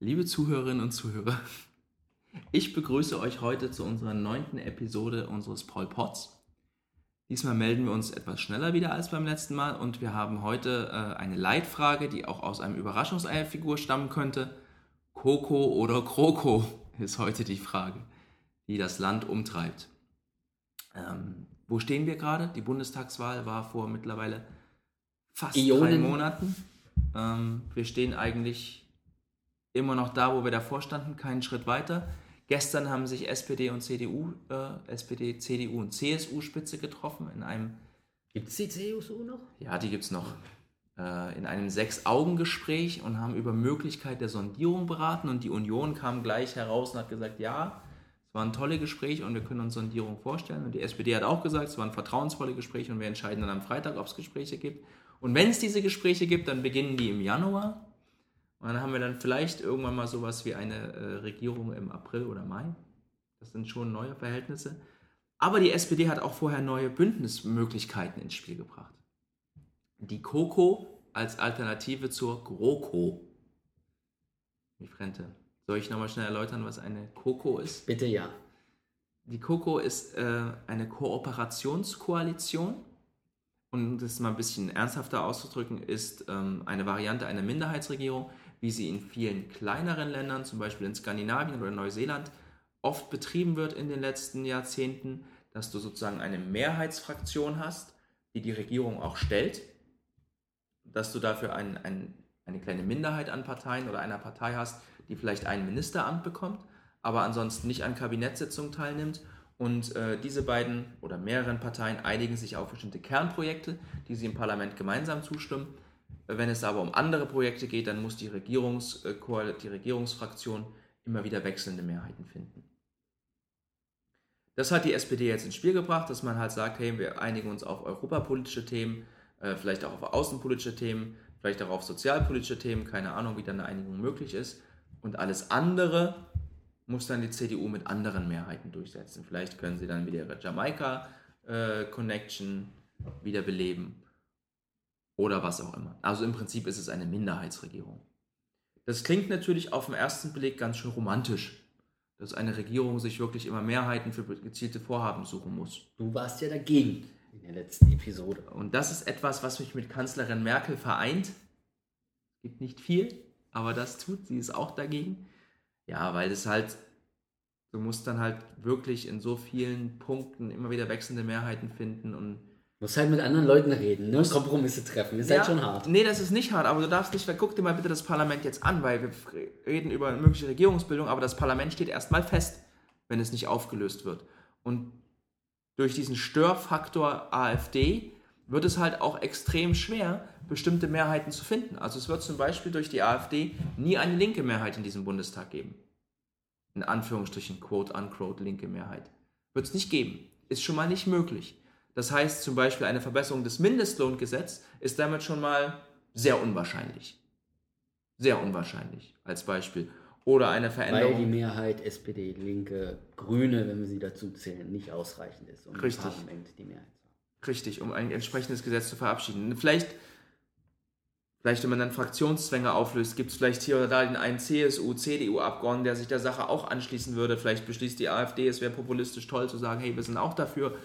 Liebe Zuhörerinnen und Zuhörer, ich begrüße euch heute zu unserer neunten Episode unseres Paul Pots. Diesmal melden wir uns etwas schneller wieder als beim letzten Mal und wir haben heute äh, eine Leitfrage, die auch aus einem Überraschungseierfigur stammen könnte. Koko oder Kroko ist heute die Frage, die das Land umtreibt. Ähm, wo stehen wir gerade? Die Bundestagswahl war vor mittlerweile fast Ionen. drei Monaten. Ähm, wir stehen eigentlich immer noch da, wo wir davor standen, keinen Schritt weiter. Gestern haben sich SPD und CDU, äh, SPD, CDU und CSU-Spitze getroffen in einem. Gibt es die CSU noch? Ja, die gibt es noch. Äh, in einem Sechs-Augen-Gespräch und haben über Möglichkeit der Sondierung beraten und die Union kam gleich heraus und hat gesagt, ja, es war ein tolles Gespräch und wir können uns Sondierung vorstellen. Und die SPD hat auch gesagt, es war ein vertrauensvolles Gespräch und wir entscheiden dann am Freitag, ob es Gespräche gibt. Und wenn es diese Gespräche gibt, dann beginnen die im Januar und dann haben wir dann vielleicht irgendwann mal sowas wie eine äh, Regierung im April oder Mai. Das sind schon neue Verhältnisse. Aber die SPD hat auch vorher neue Bündnismöglichkeiten ins Spiel gebracht. Die KOKO als Alternative zur GroKo. Die Frente. Soll ich nochmal schnell erläutern, was eine KOKO ist? Bitte ja. Die KOKO ist äh, eine Kooperationskoalition. Und das mal ein bisschen ernsthafter auszudrücken, ist ähm, eine Variante einer Minderheitsregierung, wie sie in vielen kleineren Ländern, zum Beispiel in Skandinavien oder Neuseeland, oft betrieben wird in den letzten Jahrzehnten, dass du sozusagen eine Mehrheitsfraktion hast, die die Regierung auch stellt, dass du dafür ein, ein, eine kleine Minderheit an Parteien oder einer Partei hast, die vielleicht ein Ministeramt bekommt, aber ansonsten nicht an Kabinettssitzungen teilnimmt. Und äh, diese beiden oder mehreren Parteien einigen sich auf bestimmte Kernprojekte, die sie im Parlament gemeinsam zustimmen. Wenn es aber um andere Projekte geht, dann muss die, Regierungs äh, die Regierungsfraktion immer wieder wechselnde Mehrheiten finden. Das hat die SPD jetzt ins Spiel gebracht, dass man halt sagt, hey, wir einigen uns auf europapolitische Themen, äh, vielleicht auch auf außenpolitische Themen, vielleicht auch auf sozialpolitische Themen, keine Ahnung, wie dann eine Einigung möglich ist. Und alles andere muss dann die CDU mit anderen Mehrheiten durchsetzen. Vielleicht können sie dann wieder ihre Jamaika-Connection äh, wiederbeleben oder was auch immer. Also im Prinzip ist es eine Minderheitsregierung. Das klingt natürlich auf den ersten Blick ganz schön romantisch, dass eine Regierung sich wirklich immer Mehrheiten für gezielte Vorhaben suchen muss. Du warst ja dagegen in der letzten Episode. Und das ist etwas, was mich mit Kanzlerin Merkel vereint. Es gibt nicht viel, aber das tut sie ist auch dagegen. Ja, weil es halt, du musst dann halt wirklich in so vielen Punkten immer wieder wechselnde Mehrheiten finden und muss halt mit anderen Leuten reden, ne? Kompromisse treffen. Ist halt ja, halt schon hart. Nee, das ist nicht hart, aber du darfst nicht, guck dir mal bitte das Parlament jetzt an, weil wir reden über eine mögliche Regierungsbildung, aber das Parlament steht erstmal fest, wenn es nicht aufgelöst wird. Und durch diesen Störfaktor AfD wird es halt auch extrem schwer, bestimmte Mehrheiten zu finden. Also es wird zum Beispiel durch die AfD nie eine linke Mehrheit in diesem Bundestag geben. In Anführungsstrichen, quote unquote, linke Mehrheit. Wird es nicht geben. Ist schon mal nicht möglich. Das heißt zum Beispiel eine Verbesserung des Mindestlohngesetzes ist damit schon mal sehr unwahrscheinlich. Sehr unwahrscheinlich als Beispiel. Oder eine Veränderung. Weil die Mehrheit SPD, Linke, Grüne, wenn wir sie dazu zählen, nicht ausreichend ist, um Richtig. im Parlament die Mehrheit zu haben. Richtig, um ein entsprechendes Gesetz zu verabschieden. Vielleicht, vielleicht wenn man dann Fraktionszwänge auflöst, gibt es vielleicht hier oder da den einen CSU, CDU-Abgeordneten, der sich der Sache auch anschließen würde. Vielleicht beschließt die AfD, es wäre populistisch toll zu sagen, hey, wir sind auch dafür.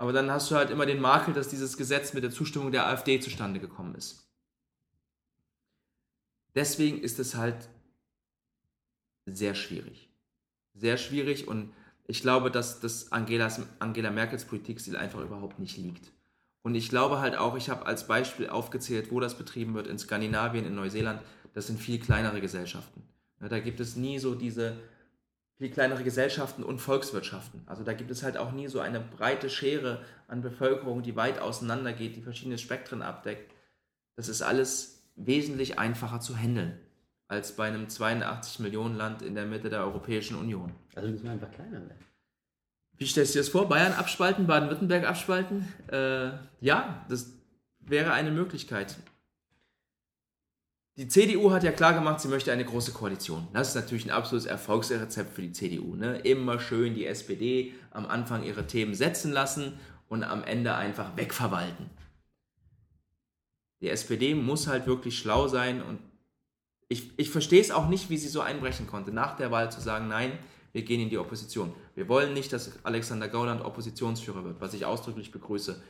Aber dann hast du halt immer den Makel, dass dieses Gesetz mit der Zustimmung der AfD zustande gekommen ist. Deswegen ist es halt sehr schwierig. Sehr schwierig und ich glaube, dass das Angelas, Angela Merkels Politikstil einfach überhaupt nicht liegt. Und ich glaube halt auch, ich habe als Beispiel aufgezählt, wo das betrieben wird, in Skandinavien, in Neuseeland, das sind viel kleinere Gesellschaften. Da gibt es nie so diese viel kleinere Gesellschaften und Volkswirtschaften. Also da gibt es halt auch nie so eine breite Schere an Bevölkerung, die weit auseinander geht, die verschiedene Spektren abdeckt. Das ist alles wesentlich einfacher zu handeln als bei einem 82 Millionen Land in der Mitte der Europäischen Union. Also müssen wir einfach kleiner werden. Wie stellst du dir das vor? Bayern abspalten, Baden-Württemberg abspalten? Äh, ja, das wäre eine Möglichkeit. Die CDU hat ja klar gemacht, sie möchte eine große Koalition. Das ist natürlich ein absolutes Erfolgsrezept für die CDU. Ne? Immer schön die SPD am Anfang ihre Themen setzen lassen und am Ende einfach wegverwalten. Die SPD muss halt wirklich schlau sein und ich, ich verstehe es auch nicht, wie sie so einbrechen konnte, nach der Wahl zu sagen, nein, wir gehen in die Opposition. Wir wollen nicht, dass Alexander Gauland Oppositionsführer wird, was ich ausdrücklich begrüße.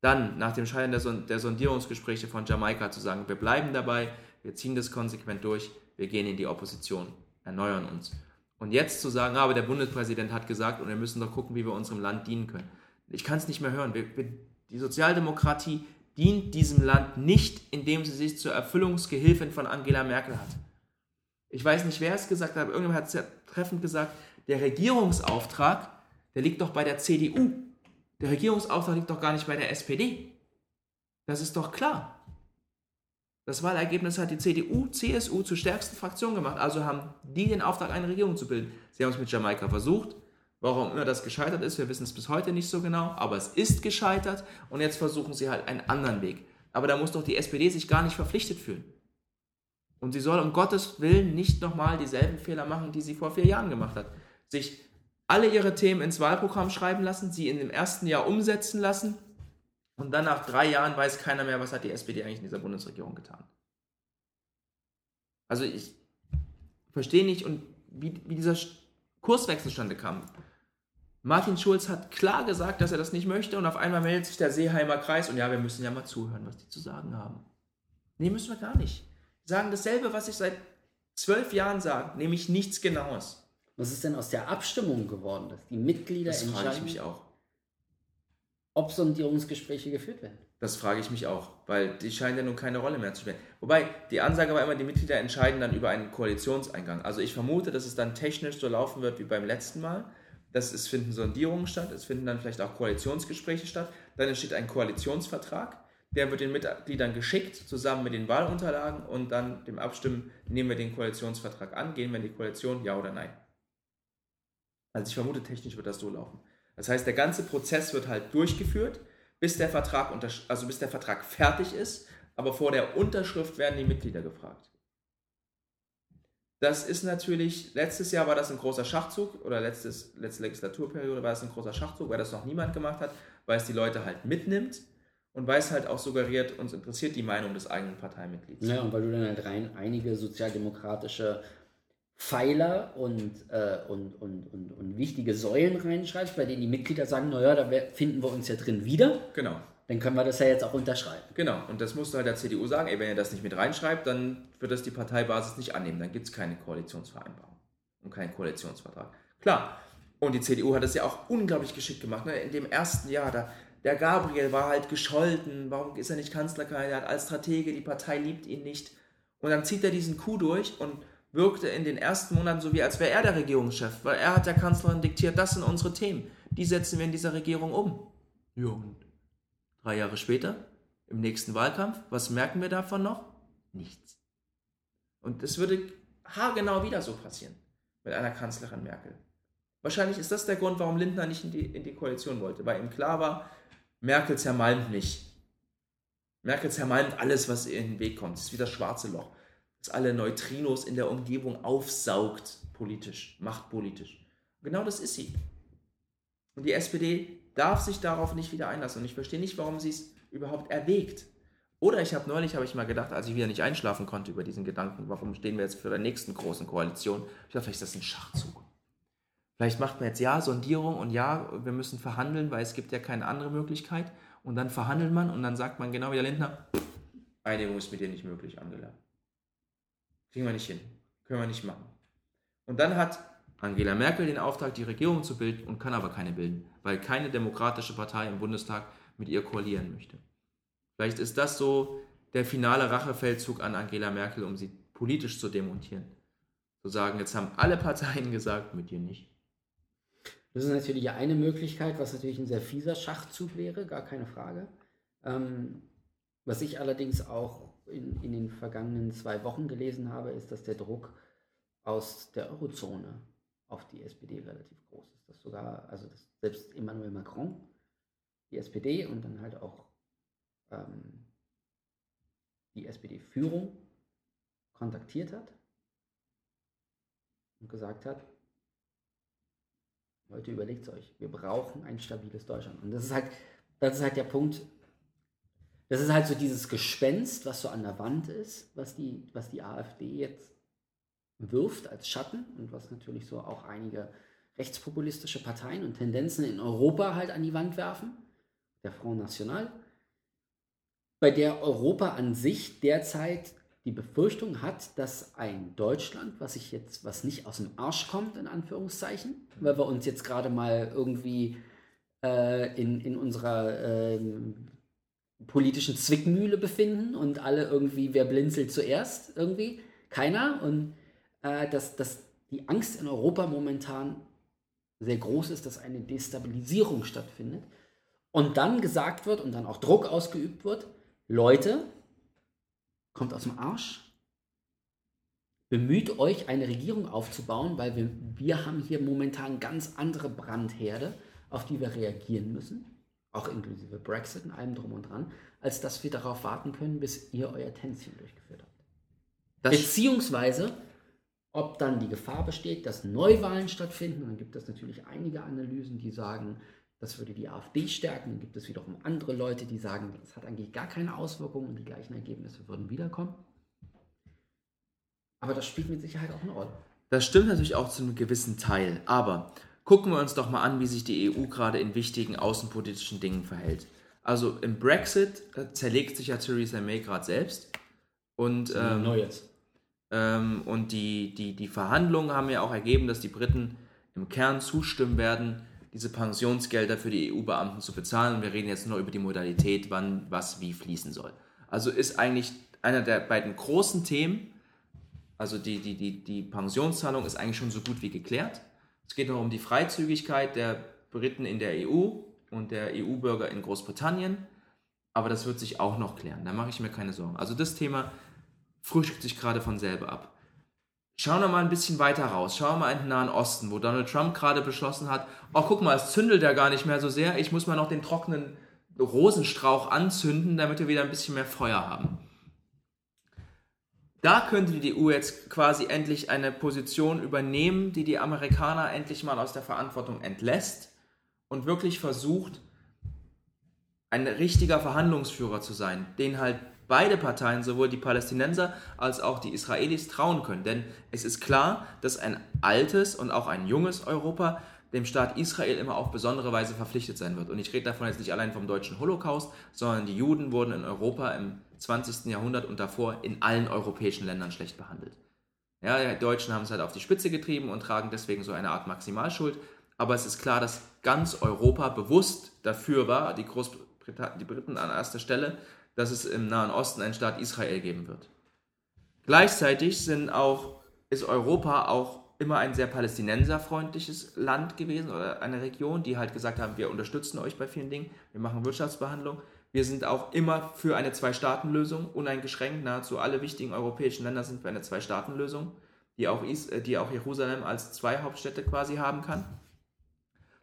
Dann, nach dem Scheitern der, Sond der Sondierungsgespräche von Jamaika, zu sagen, wir bleiben dabei, wir ziehen das konsequent durch, wir gehen in die Opposition, erneuern uns. Und jetzt zu sagen, ah, aber der Bundespräsident hat gesagt, und wir müssen doch gucken, wie wir unserem Land dienen können. Ich kann es nicht mehr hören. Wir, wir, die Sozialdemokratie dient diesem Land nicht, indem sie sich zur Erfüllungsgehilfin von Angela Merkel hat. Ich weiß nicht, wer es gesagt hat, aber irgendjemand hat es ja treffend gesagt, der Regierungsauftrag, der liegt doch bei der CDU. Der Regierungsauftrag liegt doch gar nicht bei der SPD. Das ist doch klar. Das Wahlergebnis hat die CDU, CSU zur stärksten Fraktion gemacht. Also haben die den Auftrag, eine Regierung zu bilden. Sie haben es mit Jamaika versucht. Warum immer das gescheitert ist, wir wissen es bis heute nicht so genau, aber es ist gescheitert und jetzt versuchen sie halt einen anderen Weg. Aber da muss doch die SPD sich gar nicht verpflichtet fühlen. Und sie soll um Gottes Willen nicht nochmal dieselben Fehler machen, die sie vor vier Jahren gemacht hat. Sich alle ihre Themen ins Wahlprogramm schreiben lassen, sie in dem ersten Jahr umsetzen lassen und dann nach drei Jahren weiß keiner mehr, was hat die SPD eigentlich in dieser Bundesregierung getan. Also ich verstehe nicht, und wie, wie dieser Kurswechsel zustande kam. Martin Schulz hat klar gesagt, dass er das nicht möchte und auf einmal meldet sich der Seeheimer Kreis und ja, wir müssen ja mal zuhören, was die zu sagen haben. Nee, müssen wir gar nicht sagen dasselbe, was ich seit zwölf Jahren sage, nämlich nichts Genaues. Was ist denn aus der Abstimmung geworden, dass die Mitglieder das entscheiden? Das frage ich mich auch. Ob Sondierungsgespräche geführt werden? Das frage ich mich auch, weil die scheinen ja nun keine Rolle mehr zu spielen. Wobei, die Ansage war immer, die Mitglieder entscheiden dann über einen Koalitionseingang. Also ich vermute, dass es dann technisch so laufen wird wie beim letzten Mal. Das, es finden Sondierungen statt, es finden dann vielleicht auch Koalitionsgespräche statt. Dann entsteht ein Koalitionsvertrag der wird den Mitgliedern geschickt, zusammen mit den Wahlunterlagen und dann dem Abstimmen, nehmen wir den Koalitionsvertrag an, gehen wir in die Koalition, ja oder nein. Also ich vermute, technisch wird das so laufen. Das heißt, der ganze Prozess wird halt durchgeführt, bis der Vertrag, also bis der Vertrag fertig ist, aber vor der Unterschrift werden die Mitglieder gefragt. Das ist natürlich, letztes Jahr war das ein großer Schachzug oder letztes, letzte Legislaturperiode war das ein großer Schachzug, weil das noch niemand gemacht hat, weil es die Leute halt mitnimmt und weil es halt auch suggeriert, uns interessiert die Meinung des eigenen Parteimitglieds. Ja, und weil du dann halt rein einige sozialdemokratische Pfeiler und, äh, und, und, und, und wichtige Säulen reinschreibst, bei denen die Mitglieder sagen, naja, da finden wir uns ja drin wieder. Genau. Dann können wir das ja jetzt auch unterschreiben. Genau, und das musst du halt der CDU sagen, ey, wenn ihr das nicht mit reinschreibt, dann wird das die Parteibasis nicht annehmen. Dann gibt es keine Koalitionsvereinbarung und keinen Koalitionsvertrag. Klar, und die CDU hat das ja auch unglaublich geschickt gemacht. Ne? In dem ersten Jahr, da der Gabriel war halt gescholten, warum ist er nicht Kanzlerkandidat als Stratege, die Partei liebt ihn nicht. Und dann zieht er diesen Coup durch und wirkte in den ersten Monaten so wie als wäre er der Regierungschef, weil er hat der Kanzlerin diktiert, das sind unsere Themen, die setzen wir in dieser Regierung um. Ja, und drei Jahre später, im nächsten Wahlkampf, was merken wir davon noch? Nichts. Und es würde haargenau wieder so passieren mit einer Kanzlerin Merkel. Wahrscheinlich ist das der Grund, warum Lindner nicht in die, in die Koalition wollte, weil ihm klar war, Merkel zermalmt nicht. Merkel zermalmt alles, was ihr in den Weg kommt. Es ist wie das schwarze Loch, das alle Neutrinos in der Umgebung aufsaugt, politisch, machtpolitisch. Genau das ist sie. Und die SPD darf sich darauf nicht wieder einlassen. Und ich verstehe nicht, warum sie es überhaupt erwägt. Oder ich habe neulich, habe ich mal gedacht, als ich wieder nicht einschlafen konnte über diesen Gedanken, warum stehen wir jetzt für der nächsten großen Koalition? Ich dachte, vielleicht ist das ein Schachzug. Vielleicht macht man jetzt ja Sondierung und ja, wir müssen verhandeln, weil es gibt ja keine andere Möglichkeit. Und dann verhandelt man und dann sagt man genau wie der Lindner, Einigung ist mit dir nicht möglich, Angela. Kriegen wir nicht hin. Können wir nicht machen. Und dann hat Angela Merkel den Auftrag, die Regierung zu bilden und kann aber keine bilden, weil keine demokratische Partei im Bundestag mit ihr koalieren möchte. Vielleicht ist das so der finale Rachefeldzug an Angela Merkel, um sie politisch zu demontieren. Zu sagen, jetzt haben alle Parteien gesagt, mit dir nicht. Das ist natürlich eine Möglichkeit, was natürlich ein sehr fieser Schachzug wäre, gar keine Frage. Ähm, was ich allerdings auch in, in den vergangenen zwei Wochen gelesen habe, ist, dass der Druck aus der Eurozone auf die SPD relativ groß ist. Dass sogar, also dass selbst Emmanuel Macron, die SPD und dann halt auch ähm, die SPD-Führung kontaktiert hat und gesagt hat, Leute, überlegt es euch. Wir brauchen ein stabiles Deutschland. Und das ist halt, das ist halt der Punkt. Das ist halt so dieses Gespenst, was so an der Wand ist, was die, was die AfD jetzt wirft als Schatten und was natürlich so auch einige rechtspopulistische Parteien und Tendenzen in Europa halt an die Wand werfen. Der Front National. Bei der Europa an sich derzeit die Befürchtung hat, dass ein Deutschland, was sich jetzt, was nicht aus dem Arsch kommt, in Anführungszeichen, weil wir uns jetzt gerade mal irgendwie äh, in, in unserer äh, politischen Zwickmühle befinden und alle irgendwie, wer blinzelt zuerst irgendwie? Keiner. Und äh, dass, dass die Angst in Europa momentan sehr groß ist, dass eine Destabilisierung stattfindet. Und dann gesagt wird und dann auch Druck ausgeübt wird, Leute, kommt aus dem Arsch, bemüht euch, eine Regierung aufzubauen, weil wir, wir haben hier momentan ganz andere Brandherde, auf die wir reagieren müssen auch inklusive Brexit und allem drum und dran, als dass wir darauf warten können, bis ihr euer Tänzchen durchgeführt habt. Das Beziehungsweise, ob dann die Gefahr besteht, dass Neuwahlen stattfinden, dann gibt es natürlich einige Analysen, die sagen, das würde die AfD stärken, dann gibt es wiederum andere Leute, die sagen, das hat eigentlich gar keine Auswirkungen und die gleichen Ergebnisse würden wiederkommen. Aber das spielt mit Sicherheit auch eine Rolle. Das stimmt natürlich auch zu einem gewissen Teil, aber Gucken wir uns doch mal an, wie sich die EU gerade in wichtigen außenpolitischen Dingen verhält. Also im Brexit äh, zerlegt sich ja Theresa May gerade selbst. Und, ähm, Neues. Ähm, und die, die, die Verhandlungen haben ja auch ergeben, dass die Briten im Kern zustimmen werden, diese Pensionsgelder für die EU-Beamten zu bezahlen. Und wir reden jetzt nur über die Modalität, wann was wie fließen soll. Also ist eigentlich einer der beiden großen Themen, also die, die, die, die Pensionszahlung ist eigentlich schon so gut wie geklärt. Es geht noch um die Freizügigkeit der Briten in der EU und der EU-Bürger in Großbritannien. Aber das wird sich auch noch klären. Da mache ich mir keine Sorgen. Also das Thema frühstückt sich gerade von selber ab. Schauen wir mal ein bisschen weiter raus. Schauen wir mal in den Nahen Osten, wo Donald Trump gerade beschlossen hat, oh guck mal, es zündelt ja gar nicht mehr so sehr. Ich muss mal noch den trockenen Rosenstrauch anzünden, damit wir wieder ein bisschen mehr Feuer haben. Da könnte die EU jetzt quasi endlich eine Position übernehmen, die die Amerikaner endlich mal aus der Verantwortung entlässt und wirklich versucht, ein richtiger Verhandlungsführer zu sein, den halt beide Parteien, sowohl die Palästinenser als auch die Israelis, trauen können. Denn es ist klar, dass ein altes und auch ein junges Europa dem Staat Israel immer auf besondere Weise verpflichtet sein wird. Und ich rede davon jetzt nicht allein vom deutschen Holocaust, sondern die Juden wurden in Europa im 20. Jahrhundert und davor in allen europäischen Ländern schlecht behandelt. Ja, die Deutschen haben es halt auf die Spitze getrieben und tragen deswegen so eine Art Maximalschuld. Aber es ist klar, dass ganz Europa bewusst dafür war, die, Großbrit die Briten an erster Stelle, dass es im Nahen Osten einen Staat Israel geben wird. Gleichzeitig sind auch, ist Europa auch immer ein sehr palästinenserfreundliches Land gewesen oder eine Region, die halt gesagt haben, wir unterstützen euch bei vielen Dingen, wir machen Wirtschaftsbehandlung. Wir sind auch immer für eine Zwei-Staaten-Lösung, uneingeschränkt. Nahezu alle wichtigen europäischen Länder sind für eine Zwei-Staaten-Lösung, die, auch äh, die auch Jerusalem als zwei Hauptstädte quasi haben kann.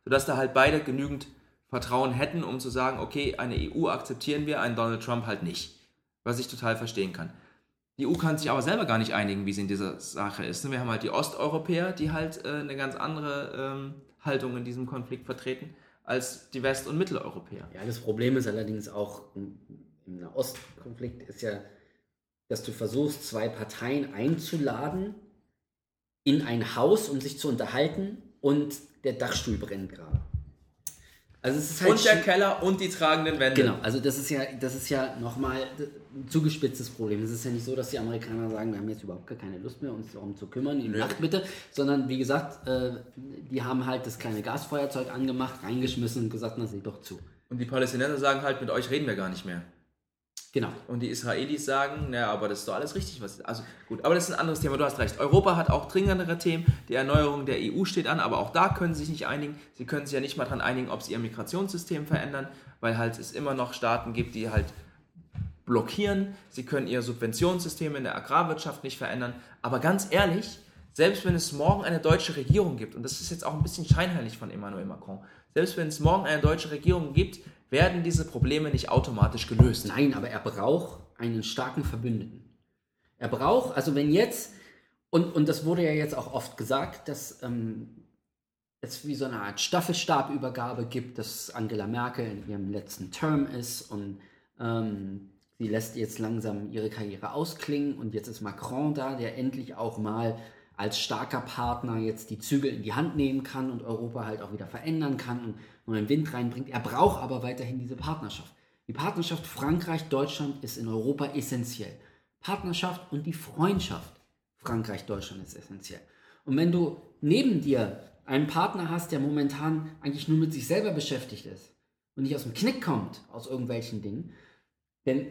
Sodass da halt beide genügend Vertrauen hätten, um zu sagen, okay, eine EU akzeptieren wir, einen Donald Trump halt nicht. Was ich total verstehen kann. Die EU kann sich aber selber gar nicht einigen, wie sie in dieser Sache ist. Wir haben halt die Osteuropäer, die halt äh, eine ganz andere ähm, Haltung in diesem Konflikt vertreten als die West- und Mitteleuropäer. Ja, das Problem ist allerdings auch im, im Nahostkonflikt ist ja, dass du versuchst, zwei Parteien einzuladen in ein Haus, um sich zu unterhalten und der Dachstuhl brennt gerade. Also es ist halt und der Keller und die tragenden Wände. Genau, also das ist ja, das ist ja nochmal ein zugespitztes Problem. Es ist ja nicht so, dass die Amerikaner sagen, wir haben jetzt überhaupt gar keine Lust mehr, uns darum zu kümmern, in Nacht bitte, sondern wie gesagt, äh, die haben halt das kleine Gasfeuerzeug angemacht, reingeschmissen und gesagt, na sieh doch zu. Und die Palästinenser sagen halt, mit euch reden wir gar nicht mehr. Genau. Und die Israelis sagen, naja, aber das ist doch alles richtig. Was, also gut, aber das ist ein anderes Thema, du hast recht. Europa hat auch dringendere Themen. Die Erneuerung der EU steht an, aber auch da können sie sich nicht einigen. Sie können sich ja nicht mal daran einigen, ob sie ihr Migrationssystem verändern, weil halt es immer noch Staaten gibt, die halt blockieren. Sie können ihr Subventionssystem in der Agrarwirtschaft nicht verändern. Aber ganz ehrlich, selbst wenn es morgen eine deutsche Regierung gibt, und das ist jetzt auch ein bisschen scheinheilig von Emmanuel Macron, selbst wenn es morgen eine deutsche Regierung gibt, werden diese Probleme nicht automatisch gelöst. Nein, aber er braucht einen starken Verbündeten. Er braucht, also wenn jetzt, und, und das wurde ja jetzt auch oft gesagt, dass ähm, es wie so eine Art Staffelstabübergabe gibt, dass Angela Merkel in ihrem letzten Term ist und Ähm, sie lässt jetzt langsam ihre Karriere ausklingen und jetzt ist Macron da, der endlich auch mal als starker Partner jetzt die Zügel in die Hand nehmen kann und Europa halt auch wieder verändern kann und neuen Wind reinbringt. Er braucht aber weiterhin diese Partnerschaft. Die Partnerschaft Frankreich-Deutschland ist in Europa essentiell. Partnerschaft und die Freundschaft Frankreich-Deutschland ist essentiell. Und wenn du neben dir einen Partner hast, der momentan eigentlich nur mit sich selber beschäftigt ist und nicht aus dem Knick kommt aus irgendwelchen Dingen, dann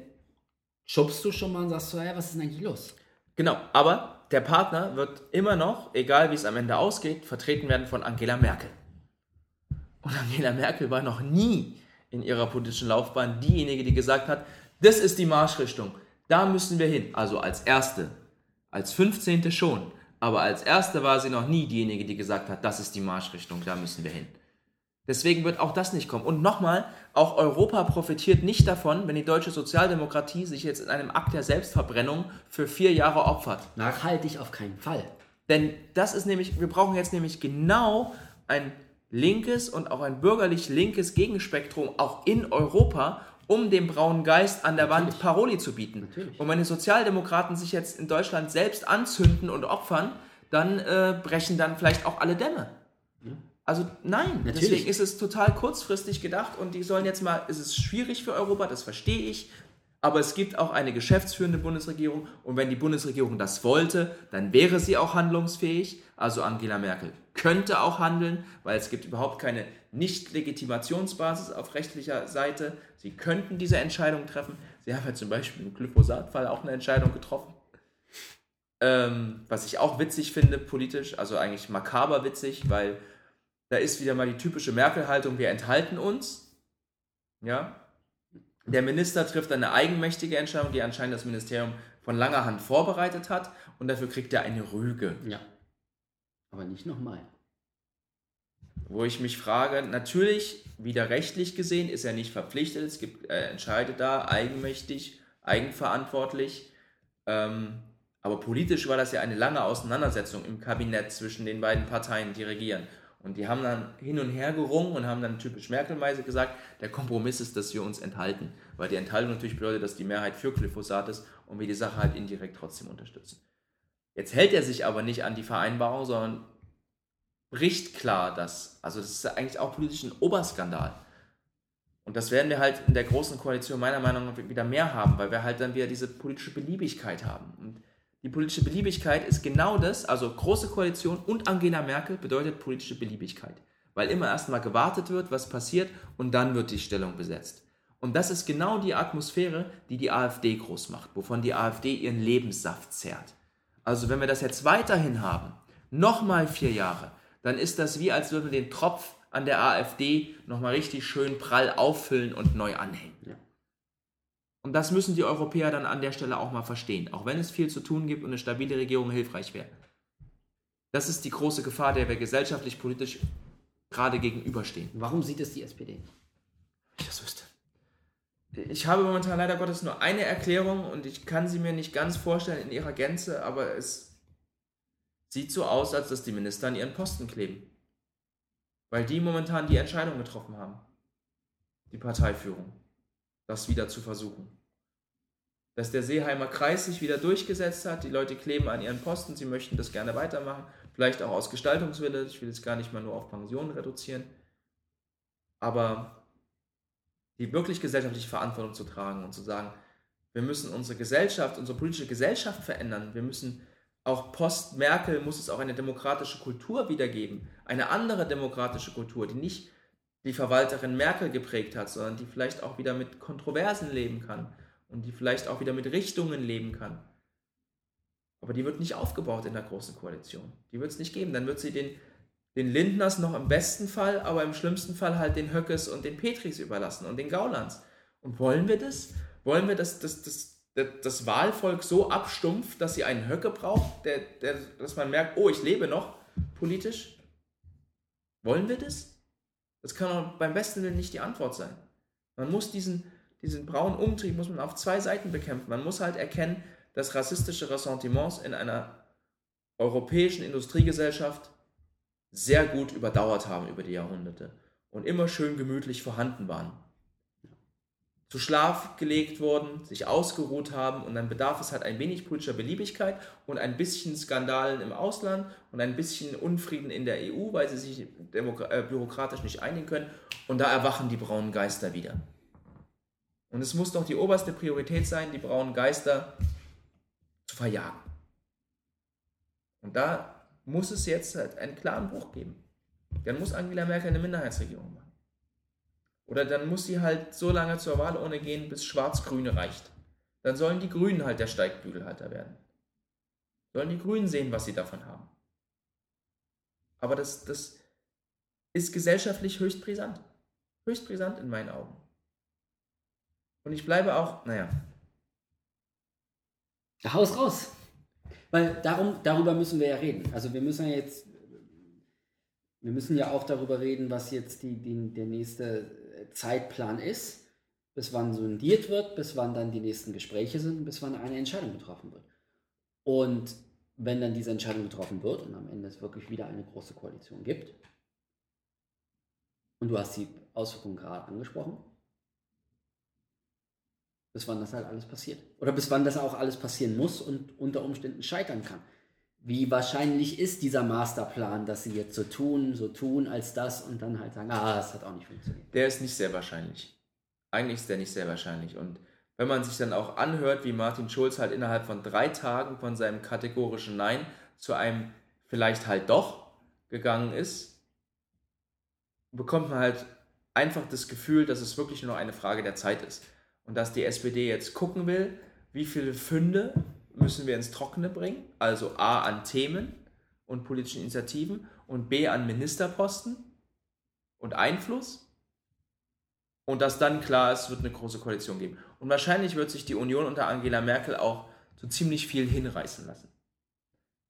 schubst du schon mal und sagst so, ja, was ist denn eigentlich los? Genau, aber der Partner wird immer noch, egal wie es am Ende ausgeht, vertreten werden von Angela Merkel. Und Angela Merkel war noch nie in ihrer politischen Laufbahn diejenige, die gesagt hat, das ist die Marschrichtung, da müssen wir hin. Also als Erste, als 15. schon, aber als Erste war sie noch nie diejenige, die gesagt hat, das ist die Marschrichtung, da müssen wir hin. Deswegen wird auch das nicht kommen. Und nochmal, auch Europa profitiert nicht davon, wenn die deutsche Sozialdemokratie sich jetzt in einem Akt der Selbstverbrennung für vier Jahre opfert. Nachhaltig auf keinen Fall. Denn das ist nämlich, wir brauchen jetzt nämlich genau ein linkes und auch ein bürgerlich linkes Gegenspektrum auch in Europa, um dem braunen Geist an der Natürlich. Wand Paroli zu bieten. Natürlich. Und wenn die Sozialdemokraten sich jetzt in Deutschland selbst anzünden und opfern, dann äh, brechen dann vielleicht auch alle Dämme. Ja. Also nein, Natürlich. deswegen ist es total kurzfristig gedacht und die sollen jetzt mal, es ist schwierig für Europa, das verstehe ich, aber es gibt auch eine geschäftsführende Bundesregierung und wenn die Bundesregierung das wollte, dann wäre sie auch handlungsfähig. Also Angela Merkel könnte auch handeln, weil es gibt überhaupt keine Nicht-Legitimationsbasis auf rechtlicher Seite. Sie könnten diese Entscheidung treffen. Sie haben ja zum Beispiel im Glyphosat-Fall auch eine Entscheidung getroffen. Ähm, was ich auch witzig finde politisch, also eigentlich makaber witzig, weil da ist wieder mal die typische Merkel-Haltung, wir enthalten uns. Ja. Der Minister trifft eine eigenmächtige Entscheidung, die anscheinend das Ministerium von langer Hand vorbereitet hat und dafür kriegt er eine Rüge. Ja. Aber nicht nochmal. Wo ich mich frage, natürlich, wieder rechtlich gesehen, ist er nicht verpflichtet, es gibt, er entscheidet da eigenmächtig, eigenverantwortlich. Ähm, aber politisch war das ja eine lange Auseinandersetzung im Kabinett zwischen den beiden Parteien, die regieren. Und die haben dann hin und her gerungen und haben dann typisch Merkelweise gesagt, der Kompromiss ist, dass wir uns enthalten. Weil die Enthaltung natürlich bedeutet, dass die Mehrheit für Glyphosat ist und wir die Sache halt indirekt trotzdem unterstützen. Jetzt hält er sich aber nicht an die Vereinbarung, sondern bricht klar das. Also das ist eigentlich auch politisch ein Oberskandal. Und das werden wir halt in der großen Koalition meiner Meinung nach wieder mehr haben, weil wir halt dann wieder diese politische Beliebigkeit haben. Und die politische Beliebigkeit ist genau das, also große Koalition und Angela Merkel bedeutet politische Beliebigkeit. Weil immer erstmal gewartet wird, was passiert und dann wird die Stellung besetzt. Und das ist genau die Atmosphäre, die die AfD groß macht, wovon die AfD ihren Lebenssaft zehrt. Also wenn wir das jetzt weiterhin haben, nochmal vier Jahre, dann ist das wie, als würden wir den Tropf an der AfD nochmal richtig schön prall auffüllen und neu anhängen. Und das müssen die Europäer dann an der Stelle auch mal verstehen, auch wenn es viel zu tun gibt und eine stabile Regierung hilfreich wäre. Das ist die große Gefahr, der wir gesellschaftlich, politisch gerade gegenüberstehen. Warum sieht es die SPD? Ich das wüsste. Ich habe momentan leider Gottes nur eine Erklärung und ich kann sie mir nicht ganz vorstellen in ihrer Gänze, aber es sieht so aus, als dass die Minister an ihren Posten kleben. Weil die momentan die Entscheidung getroffen haben. Die Parteiführung. Das wieder zu versuchen dass der Seeheimer Kreis sich wieder durchgesetzt hat. Die Leute kleben an ihren Posten, sie möchten das gerne weitermachen. Vielleicht auch aus Gestaltungswille. Ich will jetzt gar nicht mal nur auf Pensionen reduzieren. Aber die wirklich gesellschaftliche Verantwortung zu tragen und zu sagen, wir müssen unsere Gesellschaft, unsere politische Gesellschaft verändern. Wir müssen auch post-Merkel muss es auch eine demokratische Kultur wiedergeben. Eine andere demokratische Kultur, die nicht die Verwalterin Merkel geprägt hat, sondern die vielleicht auch wieder mit Kontroversen leben kann und die vielleicht auch wieder mit Richtungen leben kann. Aber die wird nicht aufgebaut in der Großen Koalition. Die wird es nicht geben. Dann wird sie den, den Lindners noch im besten Fall, aber im schlimmsten Fall halt den Höckes und den Petris überlassen und den Gaulands. Und wollen wir das? Wollen wir, dass, dass, dass, das Wahlvolk so abstumpft, dass sie einen Höcke braucht, der, der, dass man merkt, oh, ich lebe noch politisch? Wollen wir das? Das kann auch beim besten Willen nicht die Antwort sein. Man muss diesen, diesen braunen Umtrieb muss man auf zwei Seiten bekämpfen. Man muss halt erkennen, dass rassistische Ressentiments in einer europäischen Industriegesellschaft sehr gut überdauert haben über die Jahrhunderte und immer schön gemütlich vorhanden waren. zu Schlaf gelegt wurden, sich ausgeruht haben und dann bedarf es halt ein wenig politischer Beliebigkeit und ein bisschen Skandalen im Ausland und ein bisschen Unfrieden in der EU, weil sie sich äh, bürokratisch nicht einigen können und da erwachen die braunen Geister wieder. Und es muss doch die oberste Priorität sein, die braunen Geister zu verjagen. Und da muss es jetzt halt einen klaren Bruch geben. Dann muss Angela Merkel eine Minderheitsregierung machen. Oder dann muss sie halt so lange zur Wahl ohne gehen, bis Schwarz-Grüne reicht. Dann sollen die Grünen halt der Steigbügelhalter werden. Sollen die Grünen sehen, was sie davon haben. Aber das, das ist gesellschaftlich höchst brisant. Höchst brisant in meinen Augen. Und ich bleibe auch, naja. Haus raus. Weil darum, darüber müssen wir ja reden. Also wir müssen ja jetzt, wir müssen ja auch darüber reden, was jetzt die, die, der nächste Zeitplan ist, bis wann sondiert wird, bis wann dann die nächsten Gespräche sind, bis wann eine Entscheidung getroffen wird. Und wenn dann diese Entscheidung getroffen wird und am Ende es wirklich wieder eine große Koalition gibt, und du hast die Auswirkungen gerade angesprochen, bis wann das halt alles passiert. Oder bis wann das auch alles passieren muss und unter Umständen scheitern kann. Wie wahrscheinlich ist dieser Masterplan, dass sie jetzt so tun, so tun als das und dann halt sagen, ah, das hat auch nicht funktioniert? Der ist nicht sehr wahrscheinlich. Eigentlich ist der nicht sehr wahrscheinlich. Und wenn man sich dann auch anhört, wie Martin Schulz halt innerhalb von drei Tagen von seinem kategorischen Nein zu einem vielleicht halt doch gegangen ist, bekommt man halt einfach das Gefühl, dass es wirklich nur eine Frage der Zeit ist. Und dass die SPD jetzt gucken will, wie viele Funde müssen wir ins Trockene bringen, also A an Themen und politischen Initiativen und B an Ministerposten und Einfluss. Und dass dann klar ist, es wird eine große Koalition geben. Und wahrscheinlich wird sich die Union unter Angela Merkel auch so ziemlich viel hinreißen lassen.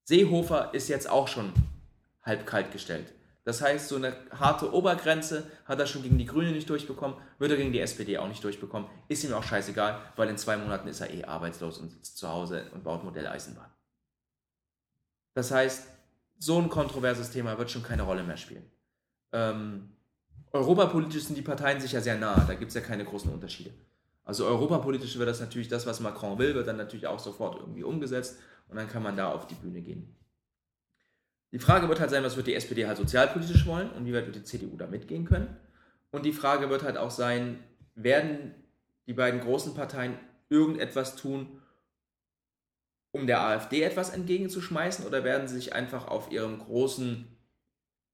Seehofer ist jetzt auch schon halb kalt gestellt. Das heißt, so eine harte Obergrenze hat er schon gegen die Grünen nicht durchbekommen, wird er gegen die SPD auch nicht durchbekommen. Ist ihm auch scheißegal, weil in zwei Monaten ist er eh arbeitslos und sitzt zu Hause und baut Modelleisenbahn. Das heißt, so ein kontroverses Thema wird schon keine Rolle mehr spielen. Ähm, europapolitisch sind die Parteien sich ja sehr nah, da gibt es ja keine großen Unterschiede. Also europapolitisch wird das natürlich das, was Macron will, wird dann natürlich auch sofort irgendwie umgesetzt und dann kann man da auf die Bühne gehen. Die Frage wird halt sein, was wird die SPD halt sozialpolitisch wollen und wie weit wird die CDU da mitgehen können. Und die Frage wird halt auch sein, werden die beiden großen Parteien irgendetwas tun, um der AfD etwas entgegenzuschmeißen oder werden sie sich einfach auf ihrem großen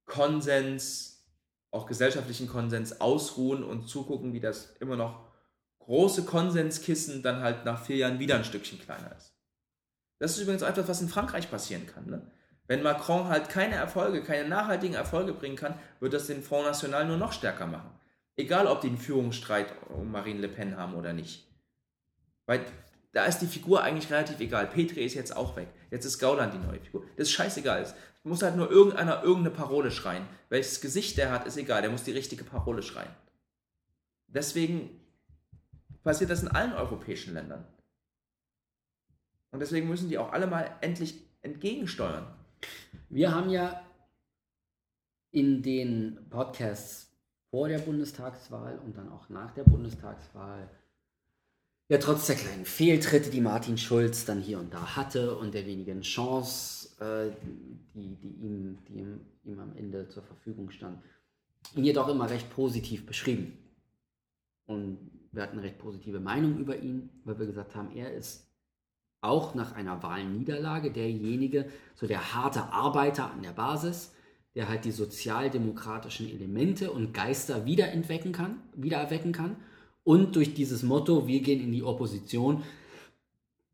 Konsens, auch gesellschaftlichen Konsens ausruhen und zugucken, wie das immer noch große Konsenskissen dann halt nach vier Jahren wieder ein Stückchen kleiner ist. Das ist übrigens etwas, was in Frankreich passieren kann. Ne? Wenn Macron halt keine Erfolge, keine nachhaltigen Erfolge bringen kann, wird das den Front National nur noch stärker machen. Egal, ob die einen Führungsstreit um Marine Le Pen haben oder nicht. Weil da ist die Figur eigentlich relativ egal. Petri ist jetzt auch weg. Jetzt ist Gauland die neue Figur. Das ist scheißegal. Es muss halt nur irgendeiner irgendeine Parole schreien. Welches Gesicht der hat, ist egal. Der muss die richtige Parole schreien. Deswegen passiert das in allen europäischen Ländern. Und deswegen müssen die auch alle mal endlich entgegensteuern. Wir haben ja in den Podcasts vor der Bundestagswahl und dann auch nach der Bundestagswahl ja trotz der kleinen Fehltritte, die Martin Schulz dann hier und da hatte und der wenigen Chance, äh, die, die, ihm, die ihm, ihm am Ende zur Verfügung stand, ihn jedoch immer recht positiv beschrieben. Und wir hatten eine recht positive Meinung über ihn, weil wir gesagt haben, er ist auch nach einer Wahlniederlage derjenige, so der harte Arbeiter an der Basis, der halt die sozialdemokratischen Elemente und Geister wiederentwecken kann, wiedererwecken kann und durch dieses Motto, wir gehen in die Opposition,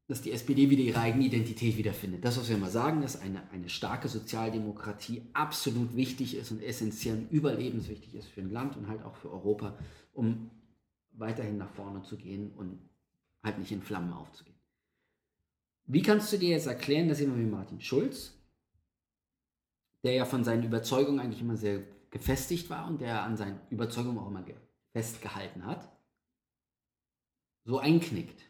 dass die SPD wieder ihre eigene Identität wiederfindet. Das, was wir immer sagen, dass eine, eine starke Sozialdemokratie absolut wichtig ist und essentiell und überlebenswichtig ist für ein Land und halt auch für Europa, um weiterhin nach vorne zu gehen und halt nicht in Flammen aufzugehen. Wie kannst du dir jetzt erklären, dass jemand wie Martin Schulz, der ja von seinen Überzeugungen eigentlich immer sehr gefestigt war und der an seinen Überzeugungen auch immer festgehalten hat, so einknickt?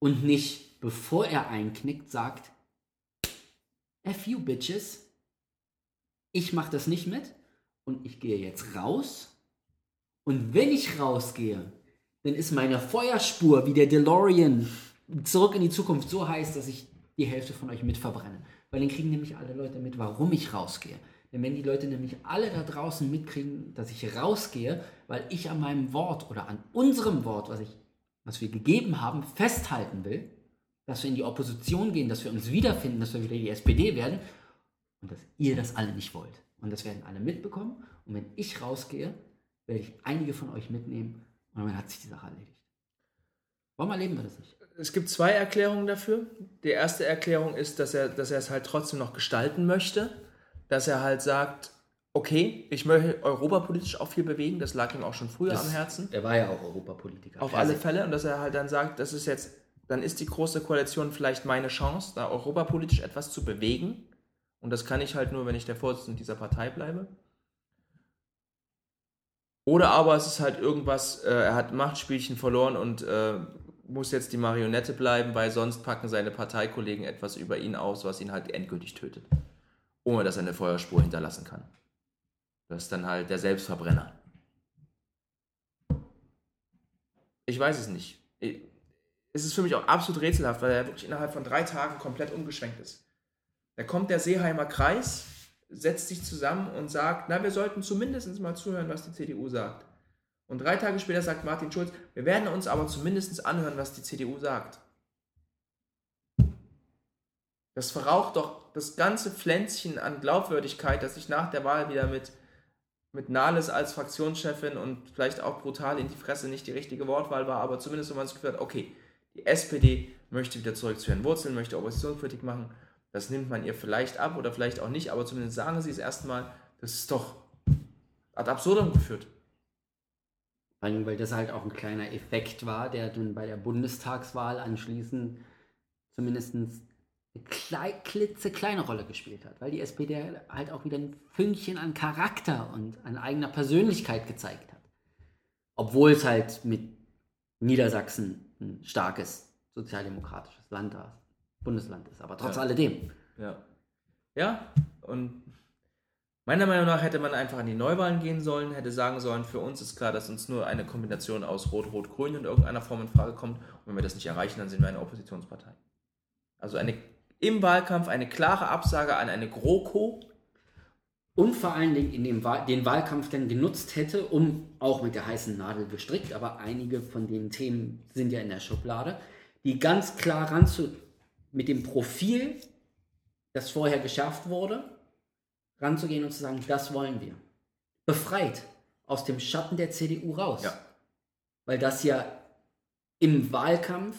Und nicht, bevor er einknickt, sagt, F you bitches, ich mache das nicht mit und ich gehe jetzt raus. Und wenn ich rausgehe, dann ist meine Feuerspur wie der DeLorean zurück in die Zukunft so heiß, dass ich die Hälfte von euch mit verbrenne. Weil dann kriegen nämlich alle Leute mit, warum ich rausgehe. Denn wenn die Leute nämlich alle da draußen mitkriegen, dass ich rausgehe, weil ich an meinem Wort oder an unserem Wort, was, ich, was wir gegeben haben, festhalten will, dass wir in die Opposition gehen, dass wir uns wiederfinden, dass wir wieder die SPD werden und dass ihr das alle nicht wollt. Und das werden alle mitbekommen. Und wenn ich rausgehe, werde ich einige von euch mitnehmen und dann hat sich die Sache erledigt. Warum erleben wir das nicht? Es gibt zwei Erklärungen dafür. Die erste Erklärung ist, dass er, dass er es halt trotzdem noch gestalten möchte. Dass er halt sagt, okay, ich möchte europapolitisch auch viel bewegen, das lag ihm auch schon früher Das- am Herzen. Er war ja auch Europapolitiker. Auf alle. Fälle. Und dass er halt dann sagt, das ist jetzt, dann ist die große Koalition vielleicht meine Chance, da europapolitisch etwas zu bewegen. Und das kann ich halt nur, wenn ich der Vorsitzende dieser Partei bleibe. Oder aber es ist halt irgendwas, äh, er hat Machtspielchen verloren und äh, muss jetzt die Marionette bleiben, weil sonst packen seine Parteikollegen etwas über ihn aus, was ihn halt endgültig tötet. Ohne dass er eine Feuerspur hinterlassen kann. Das ist dann halt der Selbstverbrenner. Ich weiß es nicht. Ich- Es ist für mich auch absolut rätselhaft, weil er wirklich innerhalb von drei Tagen komplett umgeschwenkt ist. Da kommt der Seeheimer Kreis, setzt sich zusammen und sagt, na, wir sollten zumindest mal zuhören, was die CDU sagt. Und drei Tage später sagt Martin Schulz, wir werden uns aber zumindest anhören, was die CDU sagt. Das verraucht doch das ganze Pflänzchen an Glaubwürdigkeit, das sich nach der Wahl wieder mit, mit Nahles als Fraktionschefin und vielleicht auch brutal in die Fresse nicht die richtige Wortwahl war, aber zumindest wenn man das Gefühl hat, okay, die SPD möchte wieder zurück zu ihren Wurzeln, möchte Oppositionspolitik machen, das nimmt man ihr vielleicht ab oder vielleicht auch nicht, aber zumindest sagen sie es erstmal, das ist doch ad absurdum geführt. Vor allem, weil das halt auch ein kleiner Effekt war, der dann bei der Bundestagswahl anschließend zumindest eine klei klitzekleine Rolle gespielt hat. Weil die SPD halt auch wieder ein Fünkchen an Charakter und an eigener Persönlichkeit gezeigt hat. Obwohl es halt mit Niedersachsen ein starkes sozialdemokratisches Land, Bundesland ist. Aber trotz Ja. alledem. Ja. Ja, und meiner Meinung nach hätte man einfach an die Neuwahlen gehen sollen, hätte sagen sollen, für uns ist klar, dass uns nur eine Kombination aus Rot, Rot, Grün in irgendeiner Form in Frage kommt. Und wenn wir das nicht erreichen, dann sind wir eine Oppositionspartei. Also eine, im Wahlkampf eine klare Absage an eine GroKo. und vor allen Dingen in dem Wahl den Wahlkampf dann genutzt hätte, um auch mit der heißen Nadel gestrickt, aber einige von den Themen sind ja in der Schublade, die ganz klar ranzu mit dem Profil, das vorher geschärft wurde, ranzugehen und zu sagen, das wollen wir. Befreit aus dem Schatten der CDU raus. Ja. Weil das ja im Wahlkampf,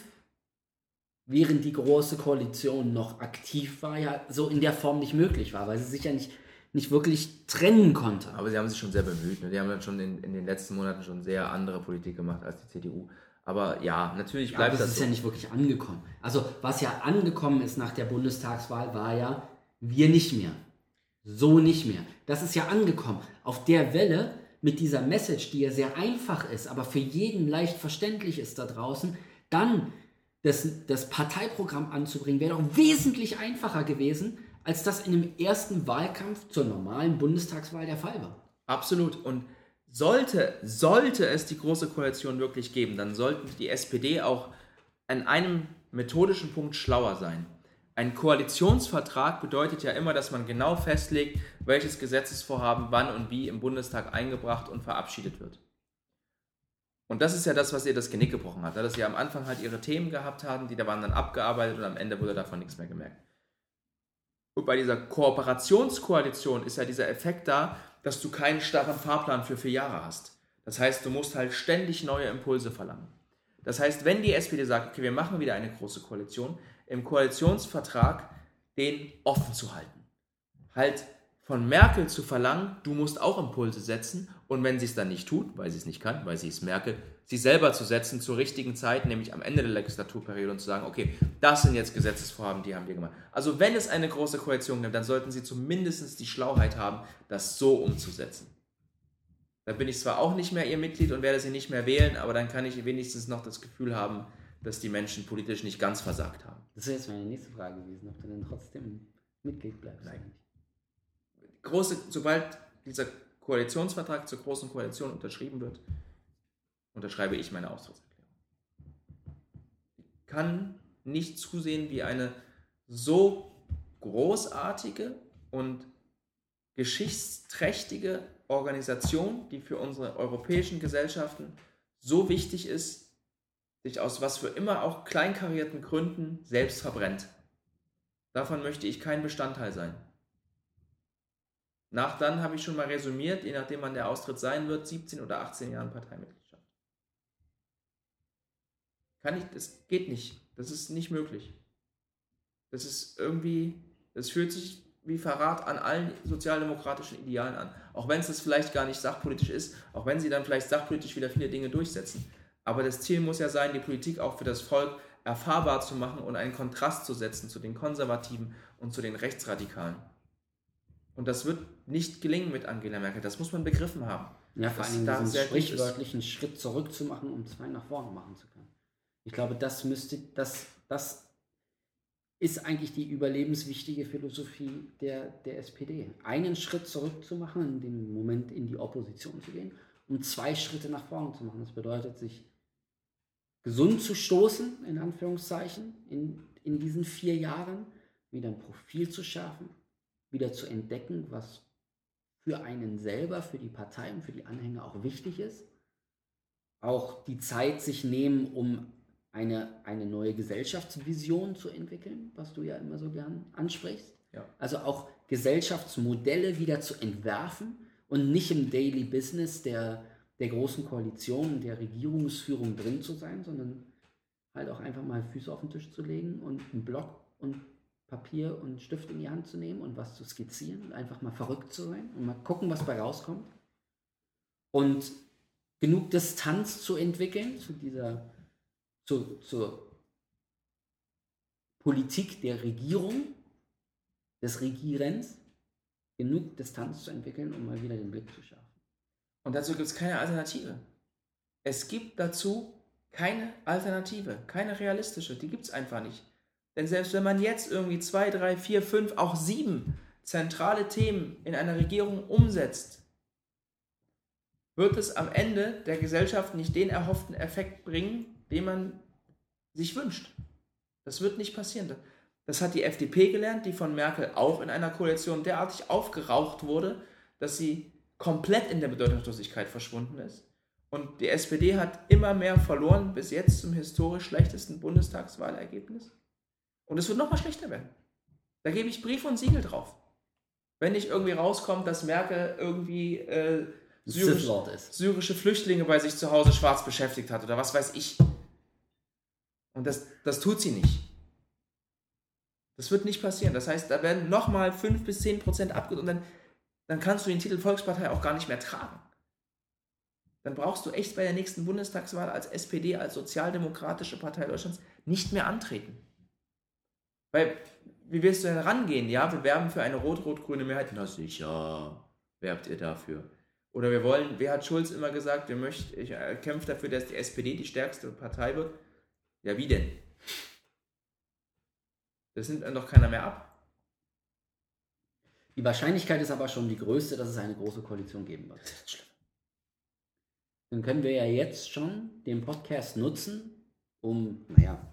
während die große Koalition noch aktiv war, ja so in der Form nicht möglich war, weil sie sich ja nicht, nicht wirklich trennen konnte. Aber sie haben sich schon sehr bemüht. Ne? Die haben dann schon in, in den letzten Monaten schon sehr andere Politik gemacht als die CDU. Aber ja, natürlich Ja, aber bleibt das das ist so. ja nicht wirklich angekommen. Also, was ja angekommen ist nach der Bundestagswahl, war ja, wir nicht mehr. So nicht mehr. Das ist ja angekommen. Auf der Welle mit dieser Message, die ja sehr einfach ist, aber für jeden leicht verständlich ist da draußen, dann das, das Parteiprogramm anzubringen, wäre doch wesentlich einfacher gewesen, als das in dem ersten Wahlkampf zur normalen Bundestagswahl der Fall war. Absolut. Und sollte, sollte es die Große Koalition wirklich geben, dann sollten die SPD auch an einem methodischen Punkt schlauer sein. Ein Koalitionsvertrag bedeutet ja immer, dass man genau festlegt, welches Gesetzesvorhaben wann und wie im Bundestag eingebracht und verabschiedet wird. Und das ist ja das, was ihr das Genick gebrochen hat, ne? dass sie am Anfang halt ihre Themen gehabt haben, die da waren dann abgearbeitet und am Ende wurde davon nichts mehr gemerkt. Und bei dieser Kooperationskoalition ist ja dieser Effekt da, dass du keinen starren Fahrplan für vier Jahre hast. Das heißt, du musst halt ständig neue Impulse verlangen. Das heißt, wenn die SPD sagt, okay, wir machen wieder eine große Koalition, im Koalitionsvertrag den offen zu halten. Halt von Merkel zu verlangen, du musst auch Impulse setzen und wenn sie es dann nicht tut, weil sie es nicht kann, weil sie es Merkel, sie selber zu setzen zur richtigen Zeit, nämlich am Ende der Legislaturperiode und zu sagen, okay, das sind jetzt Gesetzesvorhaben, die haben wir gemacht. Also wenn es eine große Koalition gibt, dann sollten sie zumindest die Schlauheit haben, das so umzusetzen. Da bin ich zwar auch nicht mehr ihr Mitglied und werde sie nicht mehr wählen, aber dann kann ich wenigstens noch das Gefühl haben, dass die Menschen politisch nicht ganz versagt haben. Das wäre jetzt meine nächste Frage gewesen, ob du denn trotzdem Mitglied bleibst. Nein. Große, sobald dieser Koalitionsvertrag zur großen Koalition unterschrieben wird, unterschreibe ich meine Austrittserklärung. Ich kann nicht zusehen, wie eine so großartige und geschichtsträchtige Organisation, die für unsere europäischen Gesellschaften so wichtig ist, sich aus was für immer auch kleinkarierten Gründen selbst verbrennt. Davon möchte ich kein Bestandteil sein. Nach dann habe ich schon mal resümiert, je nachdem wann der Austritt sein wird, 17 oder 18 Jahren Parteimitgliedschaft. Kann ich, das geht nicht. Das ist nicht möglich. Das ist irgendwie, das fühlt sich wie Verrat an allen sozialdemokratischen Idealen an. Auch wenn es das vielleicht gar nicht sachpolitisch ist, auch wenn sie dann vielleicht sachpolitisch wieder viele Dinge durchsetzen. Aber das Ziel muss ja sein, die Politik auch für das Volk erfahrbar zu machen und einen Kontrast zu setzen zu den Konservativen und zu den Rechtsradikalen. Und das wird nicht gelingen mit Angela Merkel. Das muss man begriffen haben. Ja, vor allem diesen sprichwörtlichen Schritt zurück zu machen, um zwei nach vorne machen zu können. Ich glaube, das müsste, das, das ist eigentlich die überlebenswichtige Philosophie der, der SPD. Einen Schritt zurück zu machen, in dem Moment in die Opposition zu gehen, um zwei Schritte nach vorne zu machen. Das bedeutet, sich gesund zu stoßen, in Anführungszeichen, in, in diesen vier Jahren, wieder ein Profil zu schärfen, wieder zu entdecken, was für einen selber, für die Partei und für die Anhänger auch wichtig ist. Auch die Zeit sich nehmen, um eine, eine neue Gesellschaftsvision zu entwickeln, was du ja immer so gern ansprichst. Ja. Also auch Gesellschaftsmodelle wieder zu entwerfen und nicht im Daily Business der, der großen Koalition, der Regierungsführung drin zu sein, sondern halt auch einfach mal Füße auf den Tisch zu legen und einen Block und Papier und Stift in die Hand zu nehmen und was zu skizzieren und einfach mal verrückt zu sein und mal gucken, was bei rauskommt. Und genug Distanz zu entwickeln zu dieser, zu, zur Politik der Regierung, des Regierens, genug Distanz zu entwickeln, um mal wieder den Blick zu schärfen. Und dazu gibt es keine Alternative. Es gibt dazu keine Alternative, keine realistische, die gibt es einfach nicht. Denn selbst wenn man jetzt irgendwie zwei, drei, vier, fünf, auch sieben zentrale Themen in einer Regierung umsetzt, wird es am Ende der Gesellschaft nicht den erhofften Effekt bringen, den man sich wünscht. Das wird nicht passieren. Das hat die FDP gelernt, die von Merkel auch in einer Koalition derartig aufgeraucht wurde, dass sie komplett in der Bedeutungslosigkeit verschwunden ist. Und die SPD hat immer mehr verloren, bis jetzt zum historisch schlechtesten Bundestagswahlergebnis. Und es wird noch mal schlechter werden. Da gebe ich Brief und Siegel drauf. Wenn nicht irgendwie rauskommt, dass Merkel irgendwie äh, syrisch, syrische Flüchtlinge bei sich zu Hause schwarz beschäftigt hat oder was weiß ich. Und das, das tut sie nicht. Das wird nicht passieren. Das heißt, da werden nochmal 5 bis 10 Prozent abgezogen und dann, dann kannst du den Titel Volkspartei auch gar nicht mehr tragen. Dann brauchst du echt bei der nächsten Bundestagswahl als SPD, als sozialdemokratische Partei Deutschlands nicht mehr antreten. Weil, wie willst du denn rangehen? Ja, wir werben für eine rot-rot-grüne Mehrheit. Na sicher, werbt ihr dafür. Oder wir wollen, wer hat Schulz immer gesagt, wir möchten, ich äh, kämpfe dafür, dass die SPD die stärkste Partei wird. Ja, wie denn? Das nimmt dann doch keiner mehr ab. Die Wahrscheinlichkeit ist aber schon die größte, dass es eine große Koalition geben wird. Dann können wir ja jetzt schon den Podcast nutzen, um, naja,